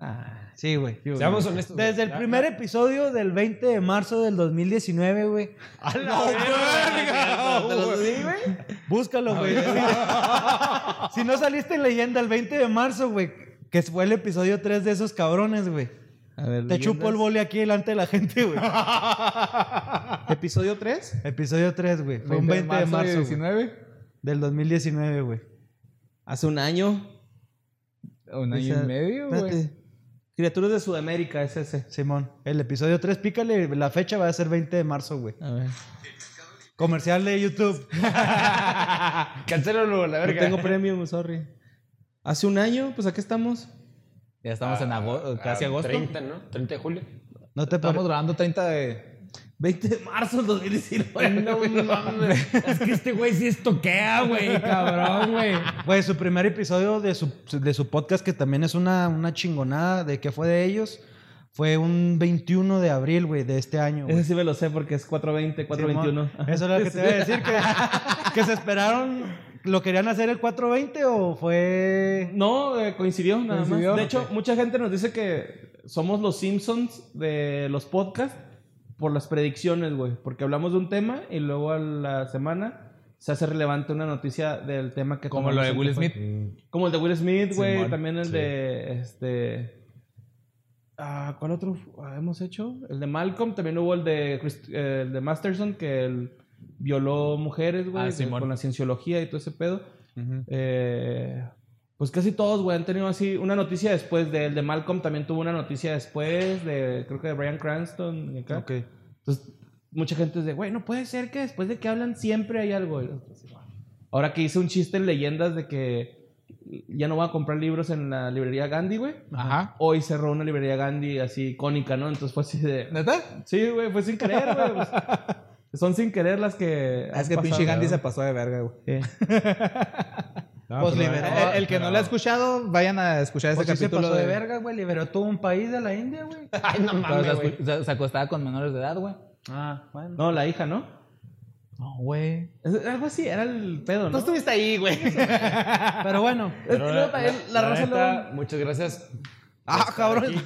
Ah, Sí, güey. sí. Seamos honestos. güey. Desde el Ya- primer episodio del 20 de marzo del 2019, güey. ¿Te lo di, güey? Búscalo, güey. si no saliste en leyenda el 20 de marzo, güey, que fue el episodio 3 de esos cabrones, güey. A ver, Te chupo el boli aquí delante de la gente, güey. ¿Episodio 3? Episodio 3, güey. Fue un 20 de marzo, güey, 19. del 2019, güey. Hace un año. Un año Esa- y medio, güey. Espérate. Criaturas de Sudamérica es ese. Simón, el episodio 3, pícale, la fecha va a ser 20 de marzo, güey. A ver. Comercial de YouTube. Cancélalo, la No verga. tengo premium, sorry. Hace un año, pues aquí estamos. Ya estamos en agosto, casi Ah, agosto. 30, ¿no? 30 de julio. No te Estamos grabando 30 de... 20 de marzo del 2019. No mames. Es que este güey sí estoquea, güey, cabrón, güey. Güey, su primer episodio de su, de su podcast, que también es una, una chingonada de qué fue de ellos, fue un 21 de abril, güey, de este año. Ese sí me lo sé porque es 420, 421. Simón. Eso es lo que te voy a decir, que, que se esperaron, ¿lo querían hacer el 420 o fue...? No, eh, coincidió nada ¿Coincidió? más. De hecho, mucha gente nos dice que somos los Simpsons de los podcasts por las predicciones, güey. Porque hablamos de un tema y luego a la semana se hace relevante una noticia del tema que Como lo de Will. Smith. Como el de Will Smith, güey. También el sí. de este. ah, ¿Cuál otro ah, hemos hecho? El de Malcolm. También hubo el de, Christ- eh, el de Masterson que él violó mujeres, güey. Ah, con la cienciología y todo ese pedo. Eh, Pues casi todos, güey, han tenido así una noticia después de, de Malcolm también tuvo una noticia después de, creo que de Brian Cranston. y acá. Ok. Entonces, mucha gente dice, güey, no puede ser que después de que hablan siempre hay algo. Ahora que hice un chiste en leyendas de que ya no voy a comprar libros en la librería Gandhi, güey. Ajá. Hoy cerró una librería Gandhi así icónica, ¿no? Entonces fue así de... ¿Neta? Sí, güey, fue sin querer, güey. pues, son sin querer las que... Es que pinche Gandhi se pasó de verga, güey. Sí. No, Pues pero- liberó- el, el que no lo ha escuchado, vayan a escuchar ese Pues sí se capítulo pasó de verga, güey. Liberó todo un país de la India, güey. Ay, no Pero mames, se, güey. se- se acostaba con menores de edad, güey. Ah, bueno. No, la hija, ¿no? No, güey. Algo así, era el pedo, Tú ¿no? estuviste ahí, güey. Pero bueno. Que luego también la, raza neta, luego- Muchas gracias. Ah, cabrón.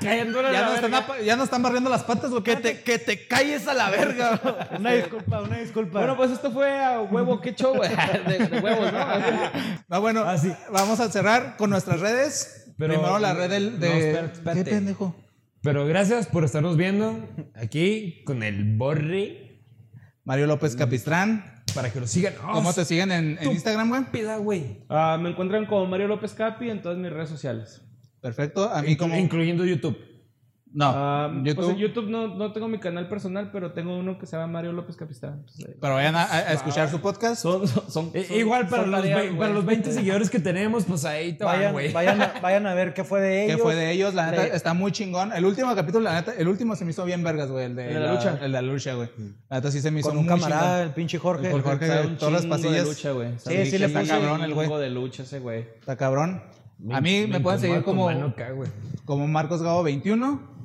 Ya la no, están, ya no están barriendo las patas, güey. Que te, que te calles a la verga. una disculpa, una disculpa. Bueno, pues esto fue a huevo, qué show, güey. De, de huevos, ¿no? Ah, bueno, vamos a cerrar con nuestras redes. Pero- Primero la red del, de... No, espérate, espérate. ¿Qué pendejo? Pero gracias por estarnos viendo aquí con el Borre Mario López Capistrán. para que lo sigan. ¿Cómo te siguen en, en Instagram, güey? pida, güey? Ah, me encuentran como Mario López Capi en todas mis redes sociales. Perfecto. A mí como... Incluyendo YouTube. No, Ah, YouTube. Pues en YouTube no, no tengo mi canal personal, pero tengo uno que se llama Mario López. Entonces, ahí- Pero vayan a, a escuchar su podcast. Son, son, son- Eh, igual para son los, tareas, para los 20 seguidores que tenemos, pues ahí te van, vayan, güey. vayan, a, vayan a ver qué fue de ellos. Que fue de ellos, la neta, De- está muy chingón. El último capítulo, la neta, el último se me hizo bien vergas, güey. El de, El de la lucha. El de la lucha, güey. La neta sí se me hizo Con un muy camarada, chingón. el pinche Jorge. El Jorge Sabe un Torres chingo de Pasillas. lucha, güey. Sí, sí le está cabrón el güey. de lucha ese güey. Está cabrón. A mí me, pueden seguir como, como Marcos Gabo 21.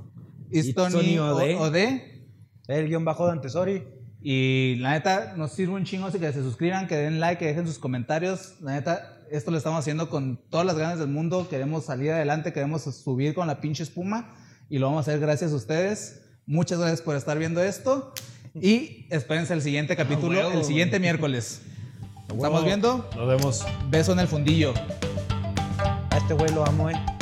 Istoni Istoni Ode. El guion bajo de Antesori. Y la neta, nos sirve un chingo así que se suscriban, que den like, que dejen sus comentarios. La neta, esto lo estamos haciendo con todas las ganas del mundo. Queremos salir adelante, queremos subir con la pinche espuma. Y lo vamos a hacer gracias a ustedes. Muchas gracias por estar viendo esto. Y espérense el siguiente capítulo, huevo. el siguiente miércoles. Estamos viendo. Nos vemos. Beso en el fundillo. A este güey lo amo, eh.